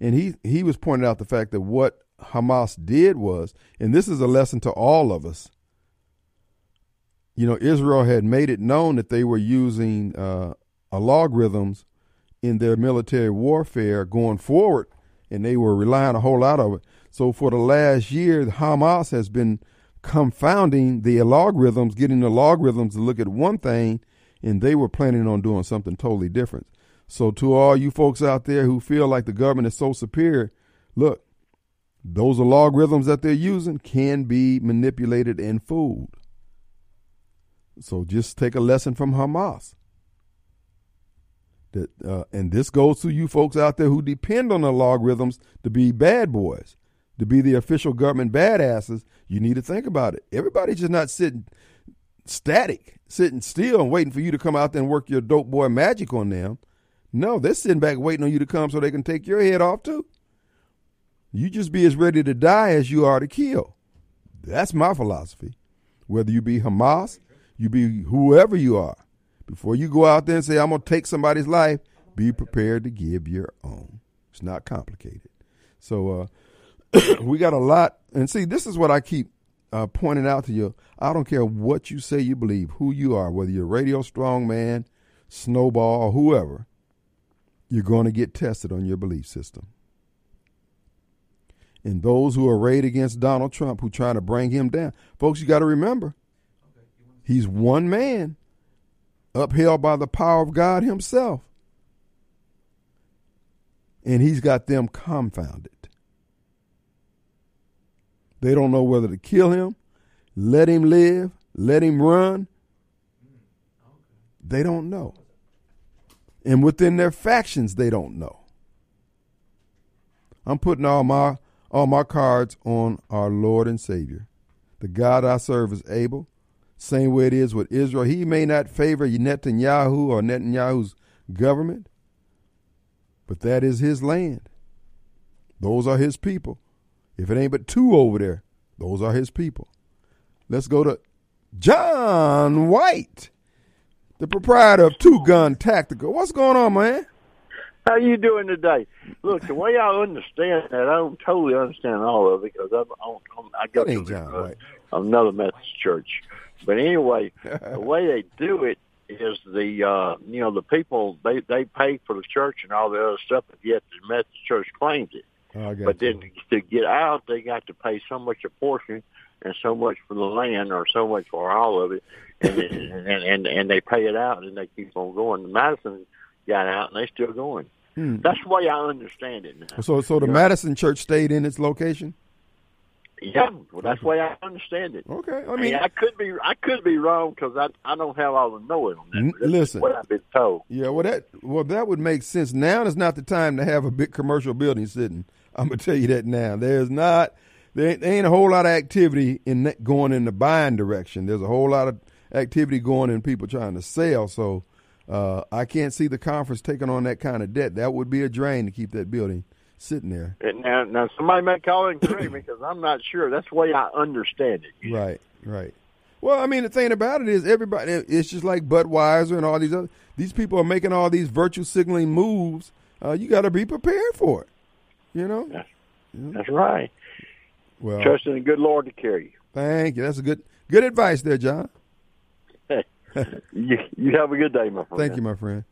and he he was pointing out the fact that what Hamas did was, and this is a lesson to all of us. You know, Israel had made it known that they were using uh, logarithms in their military warfare going forward, and they were relying a whole lot of it. So for the last year, Hamas has been confounding the logarithms, getting the logarithms to look at one thing, and they were planning on doing something totally different. So, to all you folks out there who feel like the government is so superior, look, those logarithms that they're using can be manipulated and fooled. So, just take a lesson from Hamas. That, uh, and this goes to you folks out there who depend on the logarithms to be bad boys, to be the official government badasses. You need to think about it. Everybody's just not sitting static, sitting still and waiting for you to come out there and work your dope boy magic on them. No, they're sitting back waiting on you to come so they can take your head off too. You just be as ready to die as you are to kill. That's my philosophy. Whether you be Hamas, you be whoever you are. Before you go out there and say, I'm going to take somebody's life, be prepared to give your own. It's not complicated. So uh, (clears throat) we got a lot. And see, this is what I keep uh, pointing out to you. I don't care what you say you believe, who you are, whether you're Radio strongman, Snowball, or whoever, you're going to get tested on your belief system. And those who are arrayed against Donald Trump, who trying to bring him down, folks, you got to remember, he's one man upheld by the power of God Himself. And He's got them confounded. They don't know whether to kill him, let him live, let him run. They don't know. And within their factions, they don't know. I'm putting all my all my cards on our Lord and Savior. The God I serve is able, same way it is with Israel. He may not favor Netanyahu or Netanyahu's government, but that is his land. Those are his people. If it ain't but two over there, those are his people. Let's go to John White, the proprietor of Two Gun Tactical. What's going on, man? How you doing today? Look, the way I understand that, I don't totally understand all of it because I'm, I'm, I go to another Methodist church. But anyway, (laughs) the way they do it is the uh you know the people they they pay for the church and all the other stuff, but yet the Methodist Church claims it. Oh, but then to get out, they got to pay so much a portion and so much for the land or so much for all of it, and (laughs) and, and and they pay it out and they keep on going. The Madison got out and they still going. Hmm. That's the way I understand it now. So, so the Yeah. Madison Church stayed in its location. Yeah, well, that's the way I understand it. Okay, I I mean, mean, I could be I could be wrong because I I don't have all the knowing on that. Listen. what I've been told. yeah. Well, that well that would make sense. Now is not the time to have a big commercial building sitting. I'm gonna tell you that now. There's not there ain't, there ain't a whole lot of activity in that going in the buying direction. There's a whole lot of activity going in people trying to sell. So uh, I can't see the conference taking on that kind of debt. That would be a drain to keep that building sitting there. And now now somebody may call and correct (coughs) me because I'm not sure. That's the way I understand it. Right, right. Well, I mean, the thing about it is, everybody. It's just like Budweiser and all these other. These people are making all these virtue signaling moves. Uh, you got to be prepared for it. You know. That's, that's right. Well, Trust in the good Lord to carry you. thank you. That's a good good advice there, John. (laughs) You you have a good day, my friend. Thank you, my friend.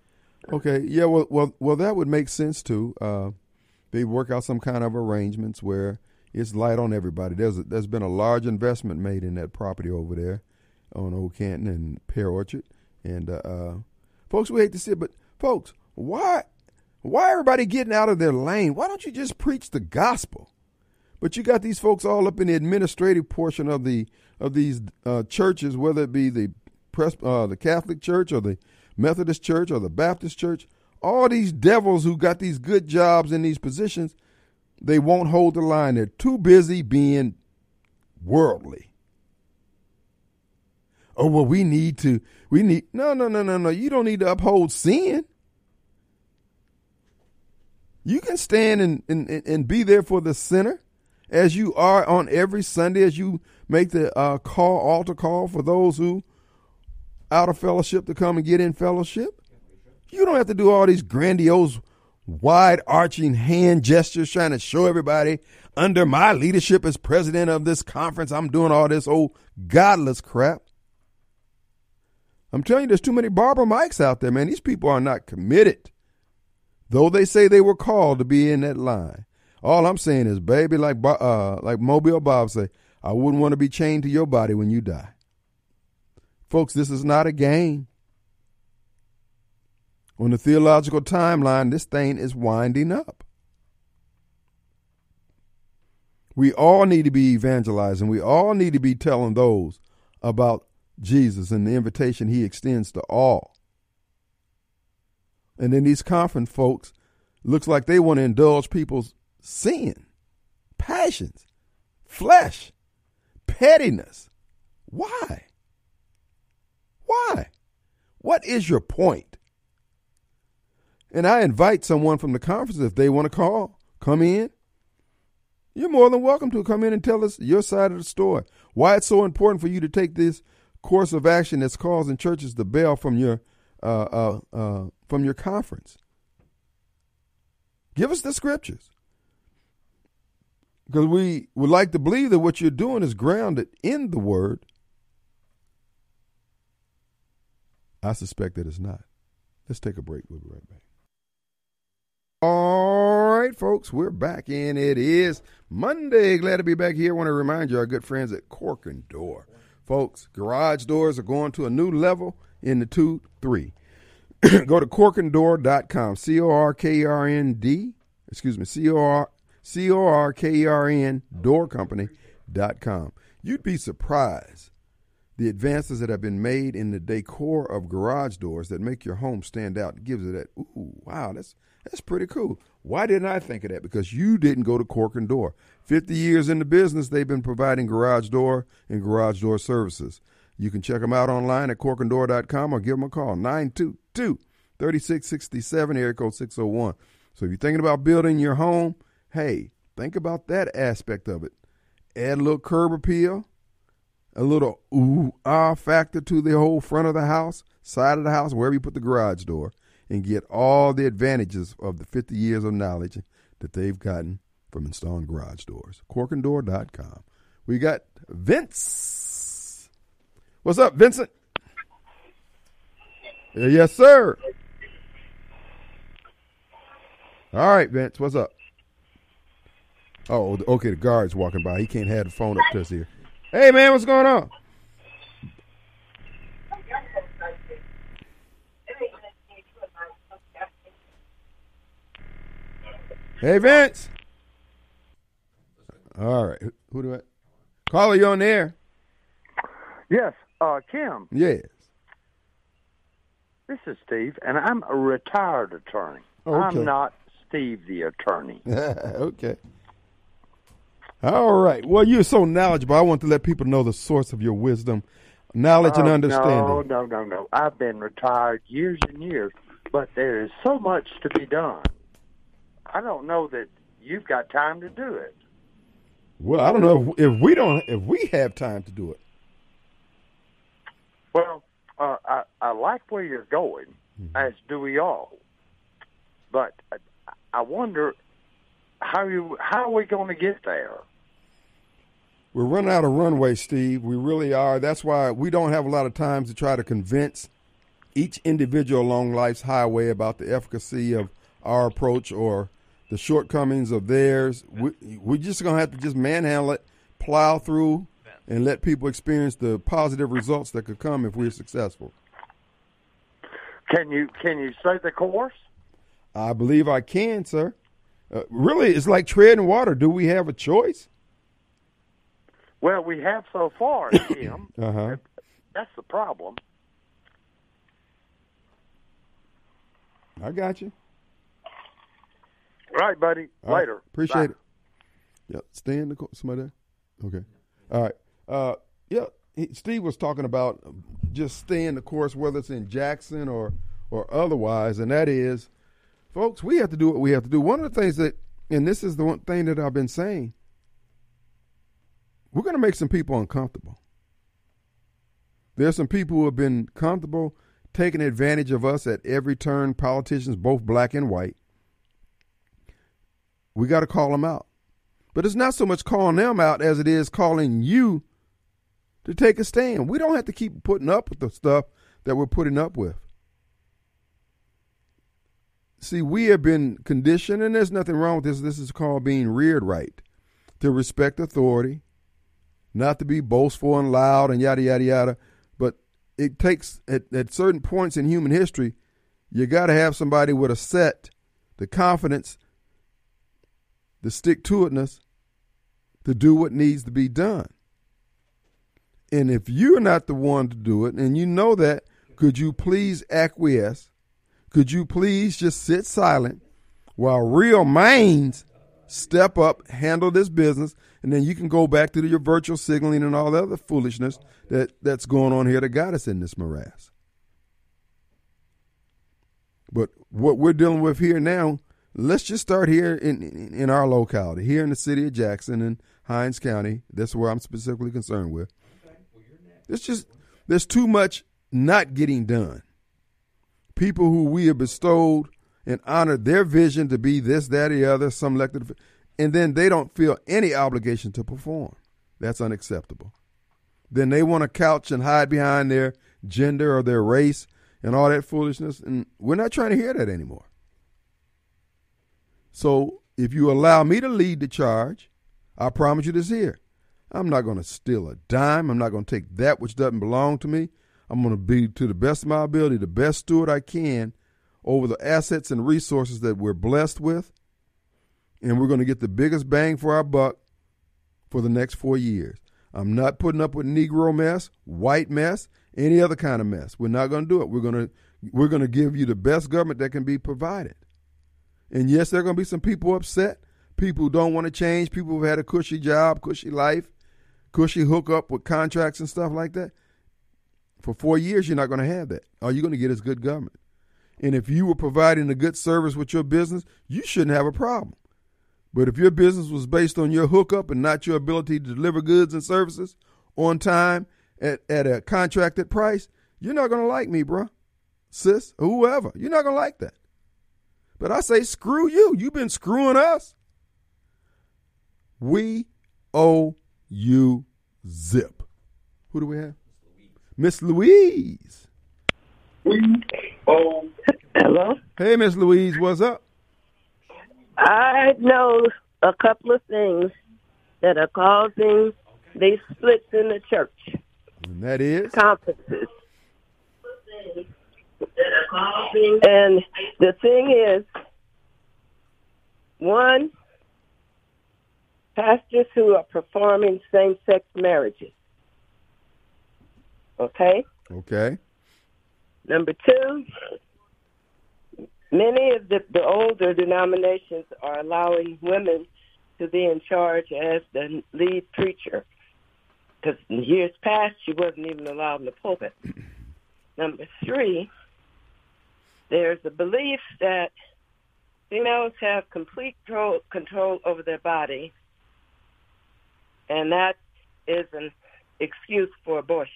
Okay, yeah. Well, well, well. That would make sense too. Uh, they work out some kind of arrangements where it's light on everybody. There's a, there's been a large investment made in that property over there on Old Canton and Pear Orchard, and uh, uh, folks, we hate to see it, but folks, why why everybody getting out of their lane? Why don't you just preach the gospel? But you got these folks all up in the administrative portion of the of these uh, churches, whether it be the pres- uh, the Catholic Church or the Methodist Church or the Baptist Church. All these devils who got these good jobs in these positions, they won't hold the line. They're too busy being worldly. Oh well, we need to. We need no, no, no, no, no. You don't need to uphold sin. You can stand and, and, and be there for the sinner as you are on every Sunday as you make the uh, call, altar call for those who out of fellowship to come and get in fellowship. You don't have to do all these grandiose, wide arching hand gestures trying to show everybody under my leadership as president of this conference, I'm doing all this old godless crap. I'm telling you, there's too many Barber Mikes out there, man. These people are not committed. Though they say they were called to be in that line. All I'm saying is, baby, like uh, like Mobile Bob say, I wouldn't want to be chained to your body when you die. Folks, this is not a game. On the theological timeline, this thing is winding up. We all need to be evangelizing. We all need to be telling those about Jesus and the invitation he extends to all. And then these conference folks looks like they want to indulge people's sin, passions, flesh, pettiness. Why? Why? What is your point? And I invite someone from the conference if they want to call, come in. You're more than welcome to come in and tell us your side of the story. Why it's so important for you to take this course of action that's causing churches to bail from your uh, uh, uh, from your conference. Give us the scriptures. Because we would like to believe that what you're doing is grounded in the word. I suspect that it's not. Let's take a break. We'll be right back. All right, folks, we're back in. It is Monday. Glad to be back here. I want to remind you, our good friends at Cork and Door. Folks, garage doors are going to a new level in the 2 3. (clears throat) Go to corkanddoor.com. C O R K R N D, excuse me, C O R C O R K E R N doorcompany.com. You'd be surprised the advances that have been made in the decor of garage doors that make your home stand out. Gives it that, ooh, wow, that's that's pretty cool. Why didn't I think of that? Because you didn't go to Cork and Door. 50 years in the business, they've been providing garage door and garage door services. You can check them out online at corkanddoor.com or give them a call, 922 3667, area code 601. So if you're thinking about building your home, hey, think about that aspect of it. Add a little curb appeal, a little ooh ah factor to the whole front of the house, side of the house, wherever you put the garage door, and get all the advantages of the 50 years of knowledge that they've gotten from installing garage doors. Corkanddoor.com. We got Vince. What's up, Vincent? Uh, yes, sir. All right, Vince. What's up? Oh, okay. The guard's walking by. He can't have the phone up to us here. Hey, man, what's going on? Hey, Vince. All right. Who, who do I? Caller, you on there? Yes, uh, Kim. Yes. This is Steve, and I'm a retired attorney. Oh, okay. I'm not Steve the attorney. (laughs) okay. All right. Well, you're so knowledgeable. I want to let people know the source of your wisdom, knowledge, and Uh, understanding. No, no, no, no. I've been retired years and years, but there is so much to be done. I don't know that you've got time to do it. Well, I don't know if, if we don't, if we have time to do it. Well, uh, I, I like where you're going, Mm-hmm. as do we all. But I, I wonder how you how are we going to get there? We're running out of runway, Steve. We really are. That's why we don't have a lot of time to try to convince each individual along life's highway about the efficacy of our approach or the shortcomings of theirs. We, we're just going to have to just manhandle it, plow through, and let people experience the positive results that could come if we're successful. Can you can you say the course? I believe I can, sir. Uh, really, it's like treading water. Do we have a choice? Well, we have so far, (coughs) Tim. Uh huh. That's the problem. I got you. All right, buddy. All right. Later. Appreciate Bye. it. Yeah, stay in the somebody there. Okay. All right. Uh, yeah. He, Steve was talking about just staying the course, whether it's in Jackson or or otherwise, and that is, folks, we have to do what we have to do. One of the things that, and this is the one thing that I've been saying, we're going to make some people uncomfortable. There's some people who have been comfortable taking advantage of us at every turn. Politicians, both black and white. We got to call them out. But it's not so much calling them out as it is calling you to take a stand. We don't have to keep putting up with the stuff that we're putting up with. See, we have been conditioned, and there's nothing wrong with this. This is called being reared right to respect authority, not to be boastful and loud and yada yada yada. But it takes at, at certain points in human history, you got to have somebody with a set, the confidence, the stick to itness to do what needs to be done. And if you're not the one to do it, and you know that, could you please acquiesce? Could you please just sit silent while real minds step up, handle this business, and then you can go back to your virtual signaling and all the other foolishness that, that's going on here that got us in this morass. But what we're dealing with here now, let's just start here in, in, in our locality, here in the city of Jackson and Hinds County. That's where I'm specifically concerned with. It's just there's too much not getting done. People who we have bestowed and honored their vision to be this, that, or the other, some elected, and then they don't feel any obligation to perform. That's unacceptable. Then they want to couch and hide behind their gender or their race and all that foolishness, and we're not trying to hear that anymore. So if you allow me to lead the charge, I promise you this here. I'm not going to steal a dime. I'm not going to take that which doesn't belong to me. I'm going to be, to the best of my ability, the best steward I can over the assets and resources that we're blessed with. And we're going to get the biggest bang for our buck for the next four years. I'm not putting up with Negro mess, white mess, any other kind of mess. We're not going to do it. We're going to we're going to give you the best government that can be provided. And yes, there are going to be some people upset, people who don't want to change, people who've had a cushy job, cushy life, cushy hookup with contracts and stuff like that. For four years, you're not going to have that. All you're going to get is good government. And if you were providing a good service with your business, you shouldn't have a problem. But if your business was based on your hookup and not your ability to deliver goods and services on time at, at a contracted price, you're not going to like me, bro, sis, whoever. You're not going to like that. But I say, screw you. You've been screwing us. We owe you zip. Who do we have? Miss Louise. We owe. Hello? Hey, Miss Louise, what's up? I know a couple of things that are causing these splits in the church. And that is? Conferences. And the thing is, one, pastors who are performing same sex marriages. Okay? Okay. Number two, many of the, the older denominations are allowing women to be in charge as the lead preacher. Because in years past, she wasn't even allowed in the pulpit. (clears throat) Number three, there's a belief that females have complete control, control over their body, and that is an excuse for abortion.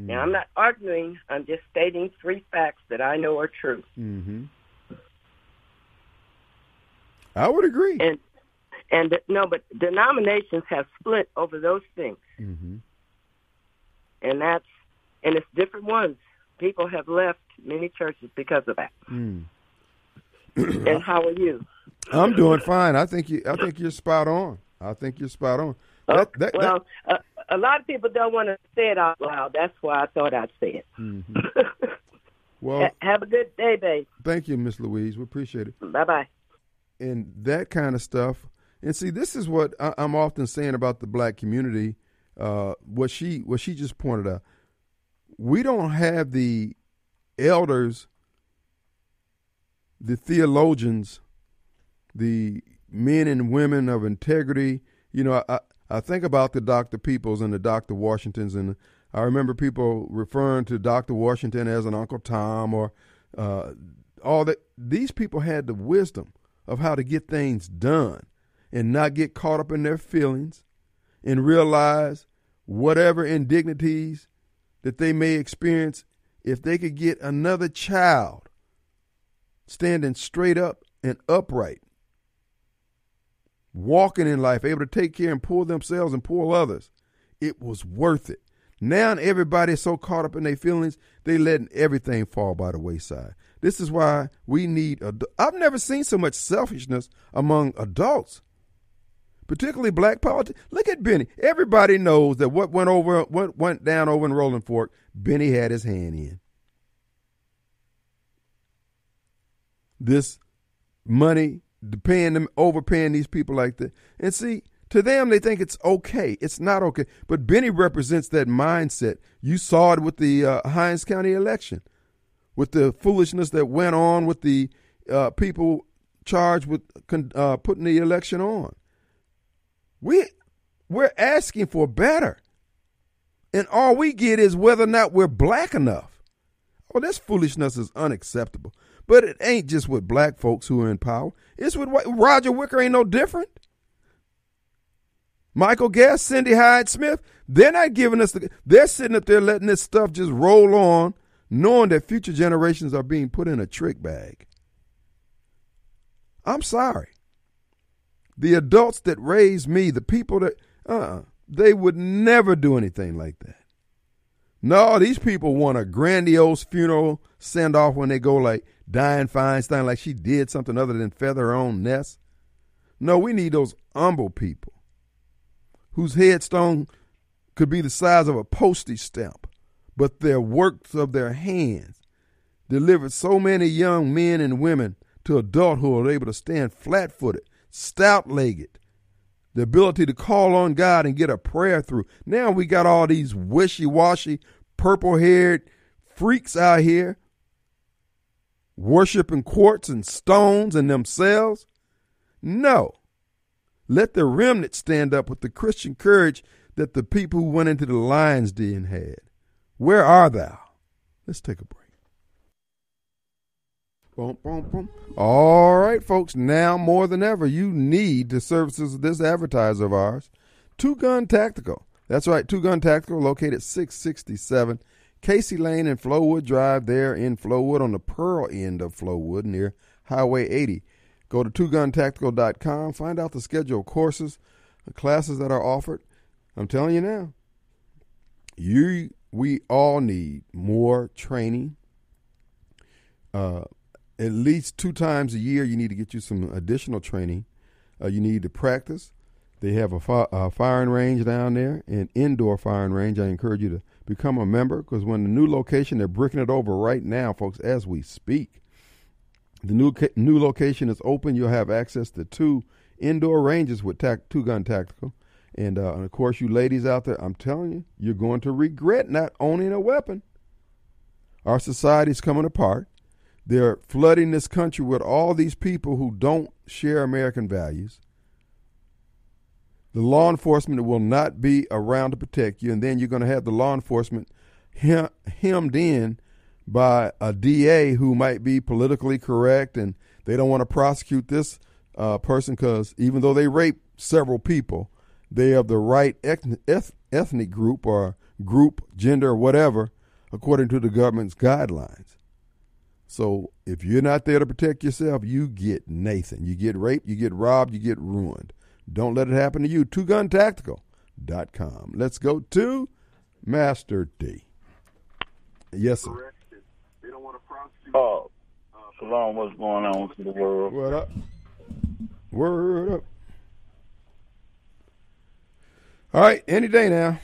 Mm-hmm. Now, I'm not arguing. I'm just stating three facts that I know are true. Mm-hmm. I would agree. And and no, but denominations have split over those things, mm-hmm. and that's and it's different ones. People have left many churches because of that. Mm. (clears throat) and how are you? I'm doing fine. I think you. I think you're spot on. I think you're spot on. Oh, that, that, well, that, a, a, lot of people don't want to say it out loud. That's why I thought I'd say it. Mm-hmm. (laughs) well, have a good day, babe. Thank you, Miss Louise. We appreciate it. Bye bye. And that kind of stuff. And see, this is what I, am often saying about the black community. Uh, what she what she just pointed out. We don't have the elders, the theologians, the men and women of integrity. You know, I, I think about the Dr. Peoples and the Dr. Washingtons, and I remember people referring to Dr. Washington as an Uncle Tom or uh, all that. These people had the wisdom of how to get things done and not get caught up in their feelings and realize whatever indignities that they may experience if they could get another child standing straight up and upright, walking in life, able to take care and pull themselves and pull others, it was worth it. Now everybody's so caught up in their feelings, they letting everything fall by the wayside. This is why we need. I've never seen so much selfishness among adults particularly black politics. Look at Bennie. Everybody knows that what went over, what went down over in Rolling Fork, Bennie had his hand in. This money, paying them, overpaying these people like that, and see, to them, they think it's okay. It's not okay. But Bennie represents that mindset. You saw it with the uh, Hinds County election, with the foolishness that went on with the uh, people charged with uh, putting the election on. We we're asking for better, and all we get is whether or not we're black enough. Well, this foolishness is unacceptable. But it ain't just with black folks who are in power. It's with Roger Wicker. Ain't no different. Michael Guest, Cindy Hyde Smith, they're not giving us the, they're sitting up there letting this stuff just roll on, knowing that future generations are being put in a trick bag. I'm sorry. The adults that raised me, the people that, uh, they would never do anything like that. No, these people want a grandiose funeral send off when they go like Dianne Feinstein, like she did something other than feather her own nest. No, we need those humble people whose headstone could be the size of a postage stamp, but their works of their hands delivered so many young men and women to adulthood able to stand flat footed, stout legged, the ability to call on God and get a prayer through. Now we got all these wishy washy, purple haired freaks out here worshiping quartz and stones and themselves. No. Let the remnant stand up with the Christian courage that the people who went into the lion's den had. Where are thou? Let's take a break. Boom, boom, boom. All right, folks, now more than ever, you need the services of this advertiser of ours, Two Gun Tactical. That's right, Two Gun Tactical, located 667 Casey Lane and Flowood Drive there in Flowood on the Pearl end of Flowood near Highway 80. Go to twoguntactical.com, find out the schedule of courses, the classes that are offered. I'm telling you now, you we all need more training. Uh, at least two times a year, you need to get you some additional training. Uh, you need to practice. They have a, fi- a, firing range down there, an indoor firing range. I encourage you to become a member because when the new location, they're bricking it over right now, folks, as we speak. The new new location is open. You'll have access to two indoor ranges with tac- two gun tactical, and, uh, and of course, you ladies out there, I'm telling you, you're going to regret not owning a weapon. Our society's coming apart. They're flooding this country with all these people who don't share American values. The law enforcement will not be around to protect you, and then you're going to have the law enforcement hem- hemmed in by a DA who might be politically correct and they don't want to prosecute this uh, person because even though they rape several people, they of the right ethnic group or group, gender, whatever, according to the government's guidelines. So if you're not there to protect yourself, you get Nathan. You get raped, you get robbed, you get ruined. Don't let it happen to you. TwoGunTactical.com. Let's go to Master D. Yes, sir. Oh, Shalom, what's going on to the world? What up? Word up. All right, any day now.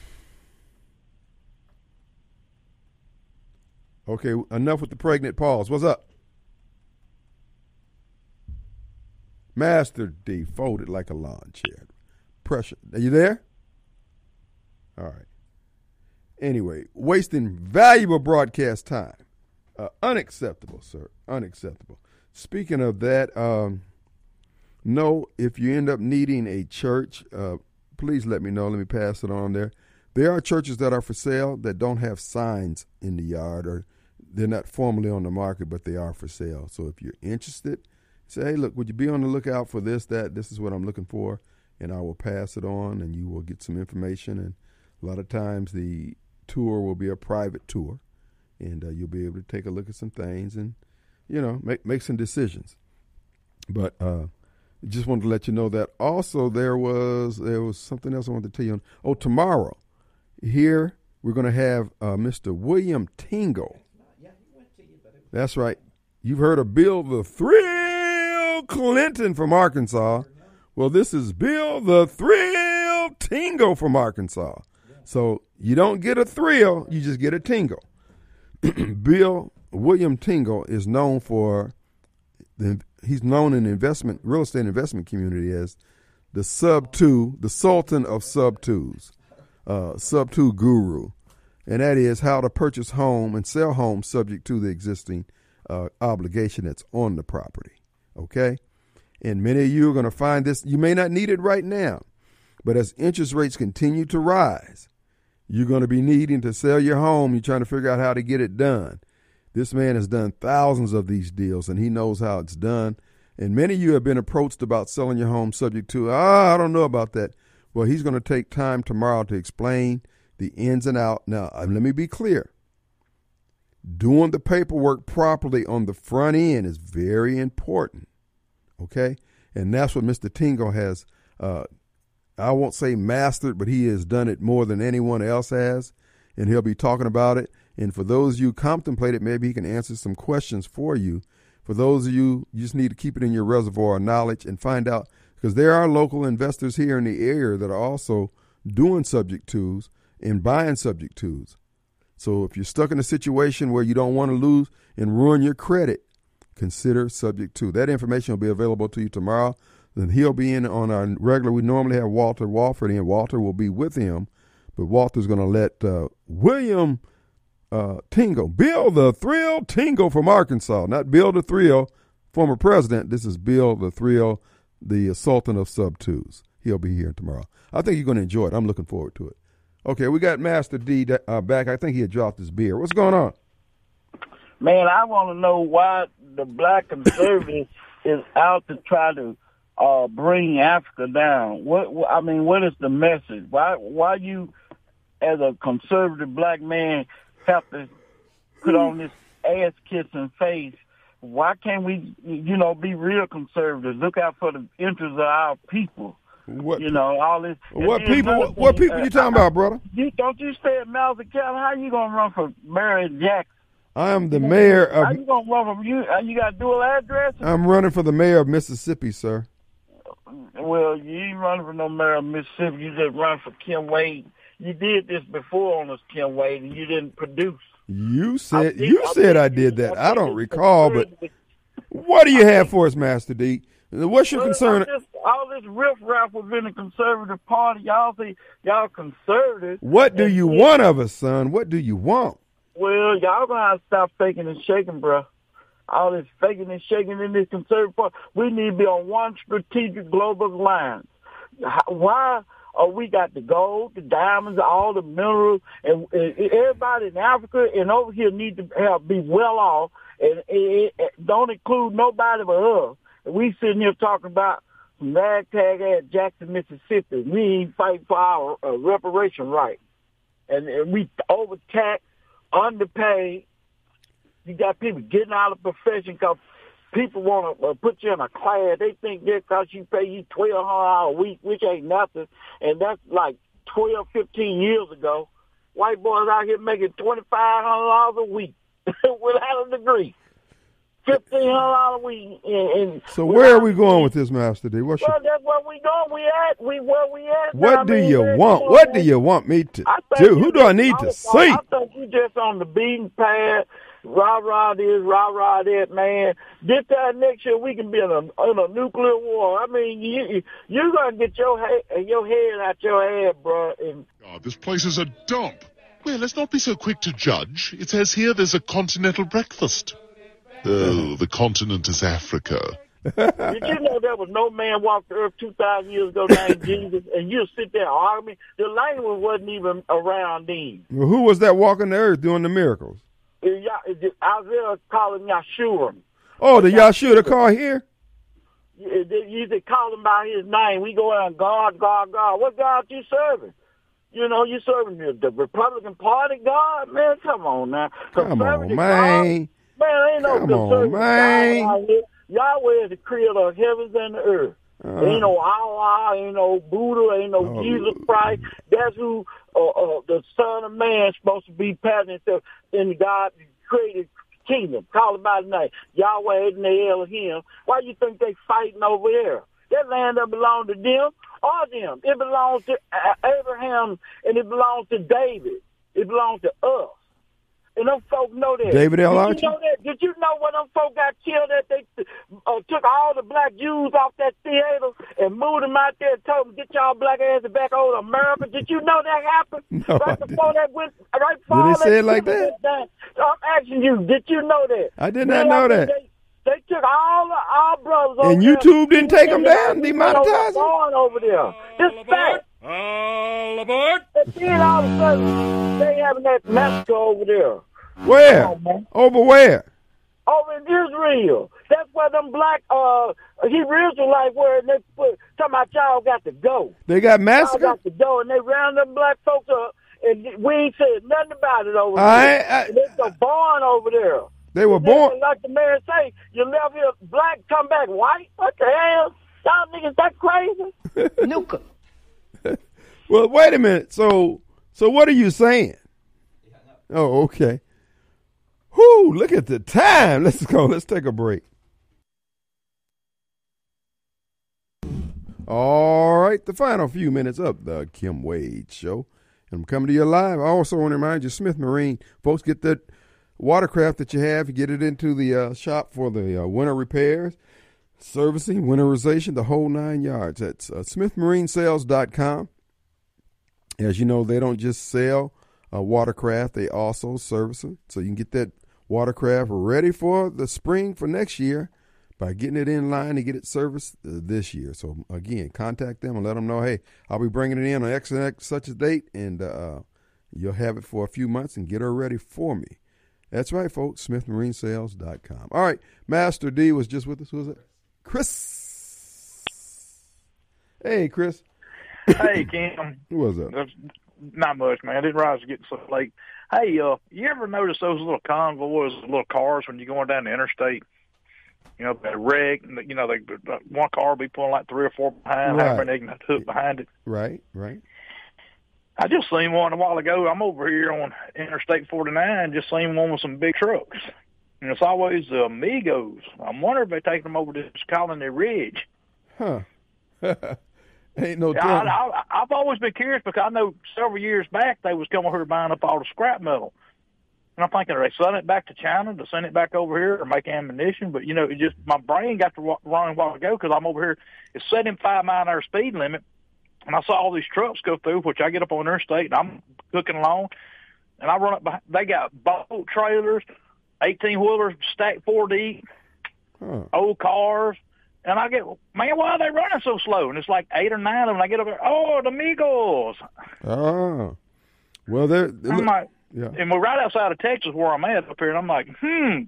Okay, enough with the pregnant pause. What's up? Master D folded like a lawn chair. Pressure. Are you there? All right. Anyway, wasting valuable broadcast time. Uh, unacceptable, sir. Unacceptable. Speaking of that, um, no, if you end up needing a church, uh, please let me know. Let me pass it on there. There are churches that are for sale that don't have signs in the yard or they're not formally on the market, but they are for sale. So if you're interested, say, hey, look, would you be on the lookout for this, that? This is what I'm looking for. And I will pass it on and you will get some information. And a lot of times the tour will be a private tour and uh, you'll be able to take a look at some things and you know make make some decisions. But uh, just wanted to let you know that also there was there was something else I wanted to tell you. On. Oh, tomorrow here we're going to have uh, Mr. William Tingle. That's right. You've heard of Bill the Thrill Clinton from Arkansas. Well, this is Bill the Thrill Tingle from Arkansas. So you don't get a thrill, you just get a tingle. (clears throat) Bill William Tingle is known for the, he's known in the investment real estate investment community as the sub two, the sultan of sub twos, uh, sub two guru, and that is how to purchase home and sell home subject to the existing uh, obligation that's on the property. Okay, and many of you are going to find this. You may not need it right now, but as interest rates continue to rise, you're going to be needing to sell your home. You're trying to figure out how to get it done. This man has done thousands of these deals and he knows how it's done. And many of you have been approached about selling your home subject to, ah, I don't know about that. Well, he's going to take time tomorrow to explain the ins and out. Now, uh, let me be clear. Doing the paperwork properly on the front end is very important. Okay? And that's what Mr. Tingle has, uh, I won't say mastered, but he has done it more than anyone else has. And he'll be talking about it. And for those you contemplate it, maybe he can answer some questions for you for those of you, you just need to keep it in your reservoir of knowledge and find out because there are local investors here in the area that are also doing subject twos and buying subject twos. So if you're stuck in a situation where you don't want to lose and ruin your credit, consider subject two. That information will be available to you tomorrow. Then he'll be in on our regular. We normally have Walter Walford in. Walter will be with him, but Walter's going to let uh, William uh, Tingle, Bill the Thrill Tingle from Arkansas, not Bill the Thrill, former president. This is Bill the Thrill, the Sultan of Sub Twos. He'll be here tomorrow. I think you're going to enjoy it. I'm looking forward to it. Okay, we got Master D uh, back. I think he had dropped his beer. What's going on? Man, I want to know why the black conservative (laughs) is out to try to uh, bring Africa down. What I mean, what is the message? Why why you, as a conservative black man, have to put on this ass kissing face. Why can't we, you know, be real conservatives? Look out for the interests of our people. What you know, all this. What people? What, what people you talking about, brother? (laughs) You don't you stay at Mouse County? How you gonna run for Mary Jackson? I am the mayor of. How you gonna run from you? Uh, you got dual address? I'm running for the mayor of Mississippi, sir. Well, you ain't running for no mayor of Mississippi. You just run for Kim Wade you did this before on us, Kim Wade, and you didn't produce. You said think, you I said I did that. I, I don't recall, but what do you have for us, Master D? What's your well, concern? Just, all this riffraff within the conservative party, y'all say y'all conservative. What do you want of us, son? What do you want? Well, y'all gonna have to stop faking and shaking, bro. All this faking and shaking in this conservative party. We need to be on one strategic global alliance. Why? Oh, we got the gold, the diamonds, all the minerals, and, and everybody in Africa and over here need to have, be well off, and it, it, don't include nobody but us. And we sitting here talking about ragtag at Jackson, Mississippi. We ain't fight for our uh, reparation right, and, and we overtaxed, underpaid. You got people getting out of profession because people want to uh, put you in a class. They think that because you pay you twelve hundred dollars a week, which ain't nothing, and that's like twelve, fifteen years ago. White boys out here making twenty five hundred dollars a week (laughs) without a degree. Fifteen hundred dollars a week. And, and so where are we going with this, Master D? What's well, your... that's where we going. We at we where we at. What do mean, you want? What do you want me to do? Who do I need to see? I think you just on the beaten path rah rah this, rah rah that, man. This time next year we can be in a in a nuclear war. I mean, you you're gonna get your head your head out your head, bro. And God, this place is a dump. Well, let's not be so quick to judge. It says here there's a continental breakfast. Oh, the continent is Africa. (laughs) Did you know there was no man walked the earth 2,000 years ago named (laughs) Jesus? And you sit there arguing. The language wasn't even around then. Well, who was that walking the earth doing the miracles? Isaiah calling Yeshua. Oh, the Yeshua, the car here? You they call him by his name. We go out, God, God, God. What God you serving? You know, you serving the, the Republican Party God? Man, come on now. Come on, man. God, man, ain't no come on, man. God Yahweh is the creator of heavens and the earth. Uh, ain't no Allah, ain't no Buddha, ain't no oh. Jesus Christ. That's who uh, uh, the Son of Man is supposed to be patting himself in God created kingdom. Call him by the name. Yahweh and Elohim. Why you think they fighting over there? That land don't belong to them or them. It belongs to Abraham and it belongs to David. It belongs to us. And them folk know that. David L. Did you know that? Did you know when them folk got killed that they uh, took all the black Jews off that theater and moved them out there and told them, get y'all black asses back over to America? Did you know that happened? (laughs) No, right I before that went, right before Did they say it like shit that? went down. So I'm asking you, did you know that? I did not Man, know that. They, they took all the, our brothers over And there. YouTube didn't take them down, They demonetize 'em? Born over there. This fact. All aboard! And then all of a sudden, they having that massacre over there. Where? On. Over where? over in Israel. That's where them black uh Hebrew Israelites were and they put talking about y'all got to go. They got Y'all got to go and they round them black folks up and we ain't said nothing about it over I- there. I- and they so born over there. They were And then, born. like the man say, you left here black, come back white. What the hell? Y'all niggas that crazy? (laughs) Nuka. Well, wait a minute. So, so what are you saying? Oh, okay. Whoo! Look at the time. Let's go. Let's take a break. All right, the final few minutes of the Kim Wade Show. I'm coming to you live. I also want to remind you, Smith Marine, folks, get that watercraft that you have, get it into the uh, shop for the uh, winter repairs, servicing, winterization, the whole nine yards. That's uh, smithmarinesales.com. As you know, they don't just sell uh, watercraft, they also service them. So you can get that watercraft ready for the spring for next year by getting it in line to get it serviced uh, this year. So again, contact them and let them know, hey, I'll be bringing it in on X and X such a date, and uh, you'll have it for a few months and get her ready for me. That's right, folks. SmithMarineSales.com. All right, Master D was just with us. Who was it? Chris. Hey, Chris. Hey, Kim. Who was that? Not much, man. I didn't realize it was getting so late. Hey, uh, you ever notice those little convoys, little cars when you're going down the interstate? You know, they wreck. You know, they one car will be pulling like three or four behind, Right. however they can hook behind it. Right, right. I just seen one a while ago. I'm over here on Interstate 49. Just seen one with some big trucks, and it's always the Amigos. I'm wondering if they take them over to this Colony Ridge. Huh. (laughs) Ain't no telling. I, I, I've always been curious because I know several years back they was coming here buying up all the scrap metal. And I'm thinking, are they selling it back to China to send it back over here or make ammunition? But, you know, it just, my brain got to wa- wrong a while ago because I'm over here. It's 75 mile an hour speed limit. And I saw all these trucks go through, which I get up on interstate and I'm cooking along. And I run up behind, they got boat trailers, 18 wheelers stacked four deep, Huh. old cars. And I get, man, why are they running so slow? And it's like eight or nine of them. And I get up there, oh, the Migos. Oh. Well, they're, they I'm like, yeah. and we're right outside of Texas where I'm at up here. And I'm like, hmm,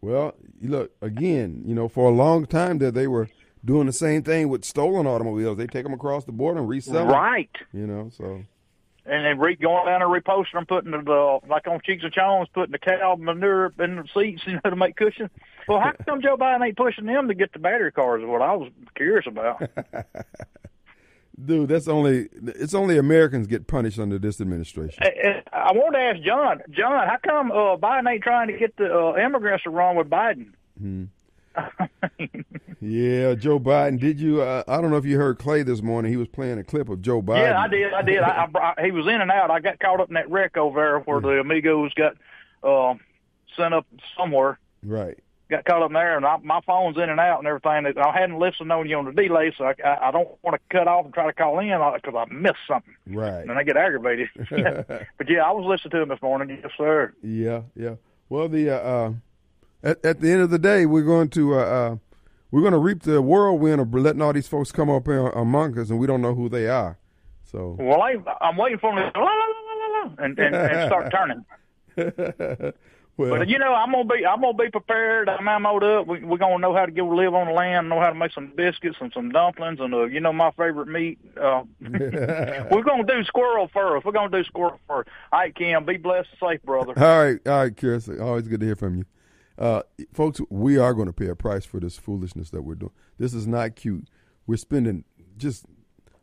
Well, you look again. You know, for a long time that they were doing the same thing with stolen automobiles. They take them across the border and resell them. right. You know, so And then re- going down there reposting them, putting the, the like on Cheech and Chong's, putting the cow manure in the seats, (laughs) you know, to make cushion. Well, how come Joe Biden ain't pushing them to get the battery cars? Is what I was curious about. (laughs) dude, that's only it's only Americans get punished under this administration. I wanted to ask John, John, how come uh, Biden ain't trying to get the uh, immigrants to run with Biden? Hmm. (laughs) Yeah, Joe Biden. Did you? Uh, I don't know if you heard Clay this morning. He was playing a clip of Joe Biden. Yeah, I did. I did. I, I, I, he was in and out. I got caught up in that wreck over there where the Amigos got uh, sent up somewhere. Right. Got caught up in there, and I, my phone's in and out and everything. I hadn't listened on you on the delay, so I, I, I don't want to cut off and try to call in because I missed something, Right. and I get aggravated. (laughs) (laughs) but yeah, I was listening to him this morning. Yes, sir. Yeah, yeah. Well, the uh, uh, at at the end of the day, we're going to uh, uh, we're going to reap the whirlwind of letting all these folks come up here among us, and we don't know who they are. So, Well, I, I'm waiting for them to la, la, la, la, la, and, and, and start (laughs) turning. well, But you know, I'm gonna be I'm gonna be prepared. I'm ammoed up. We, we're gonna know how to go live on the land, know how to make some biscuits and some dumplings, and uh, you know my favorite meat. Uh, (laughs) we're gonna do squirrel first. We're gonna do squirrel first. All right, Kim, be blessed and safe, brother. all right, all right, Chris. Always good to hear from you, uh, folks, we are going to pay a price for this foolishness that we're doing. This is not cute. We're spending just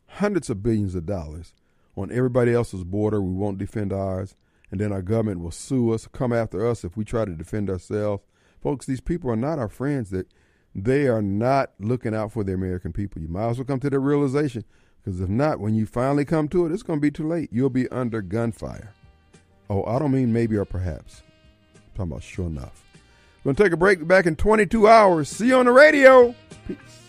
hundreds of billions of dollars on everybody else's border. We won't defend ours. And then our government will sue us, come after us if we try to defend ourselves. Folks, these people are not our friends. That they are not looking out for the American people. You might as well come to the realization, because if not, when you finally come to it, it's going to be too late. You'll be under gunfire. Oh, I don't mean maybe or perhaps. I'm talking about sure enough. We're going to take a break. Back in 22 hours. See you on the radio. Peace.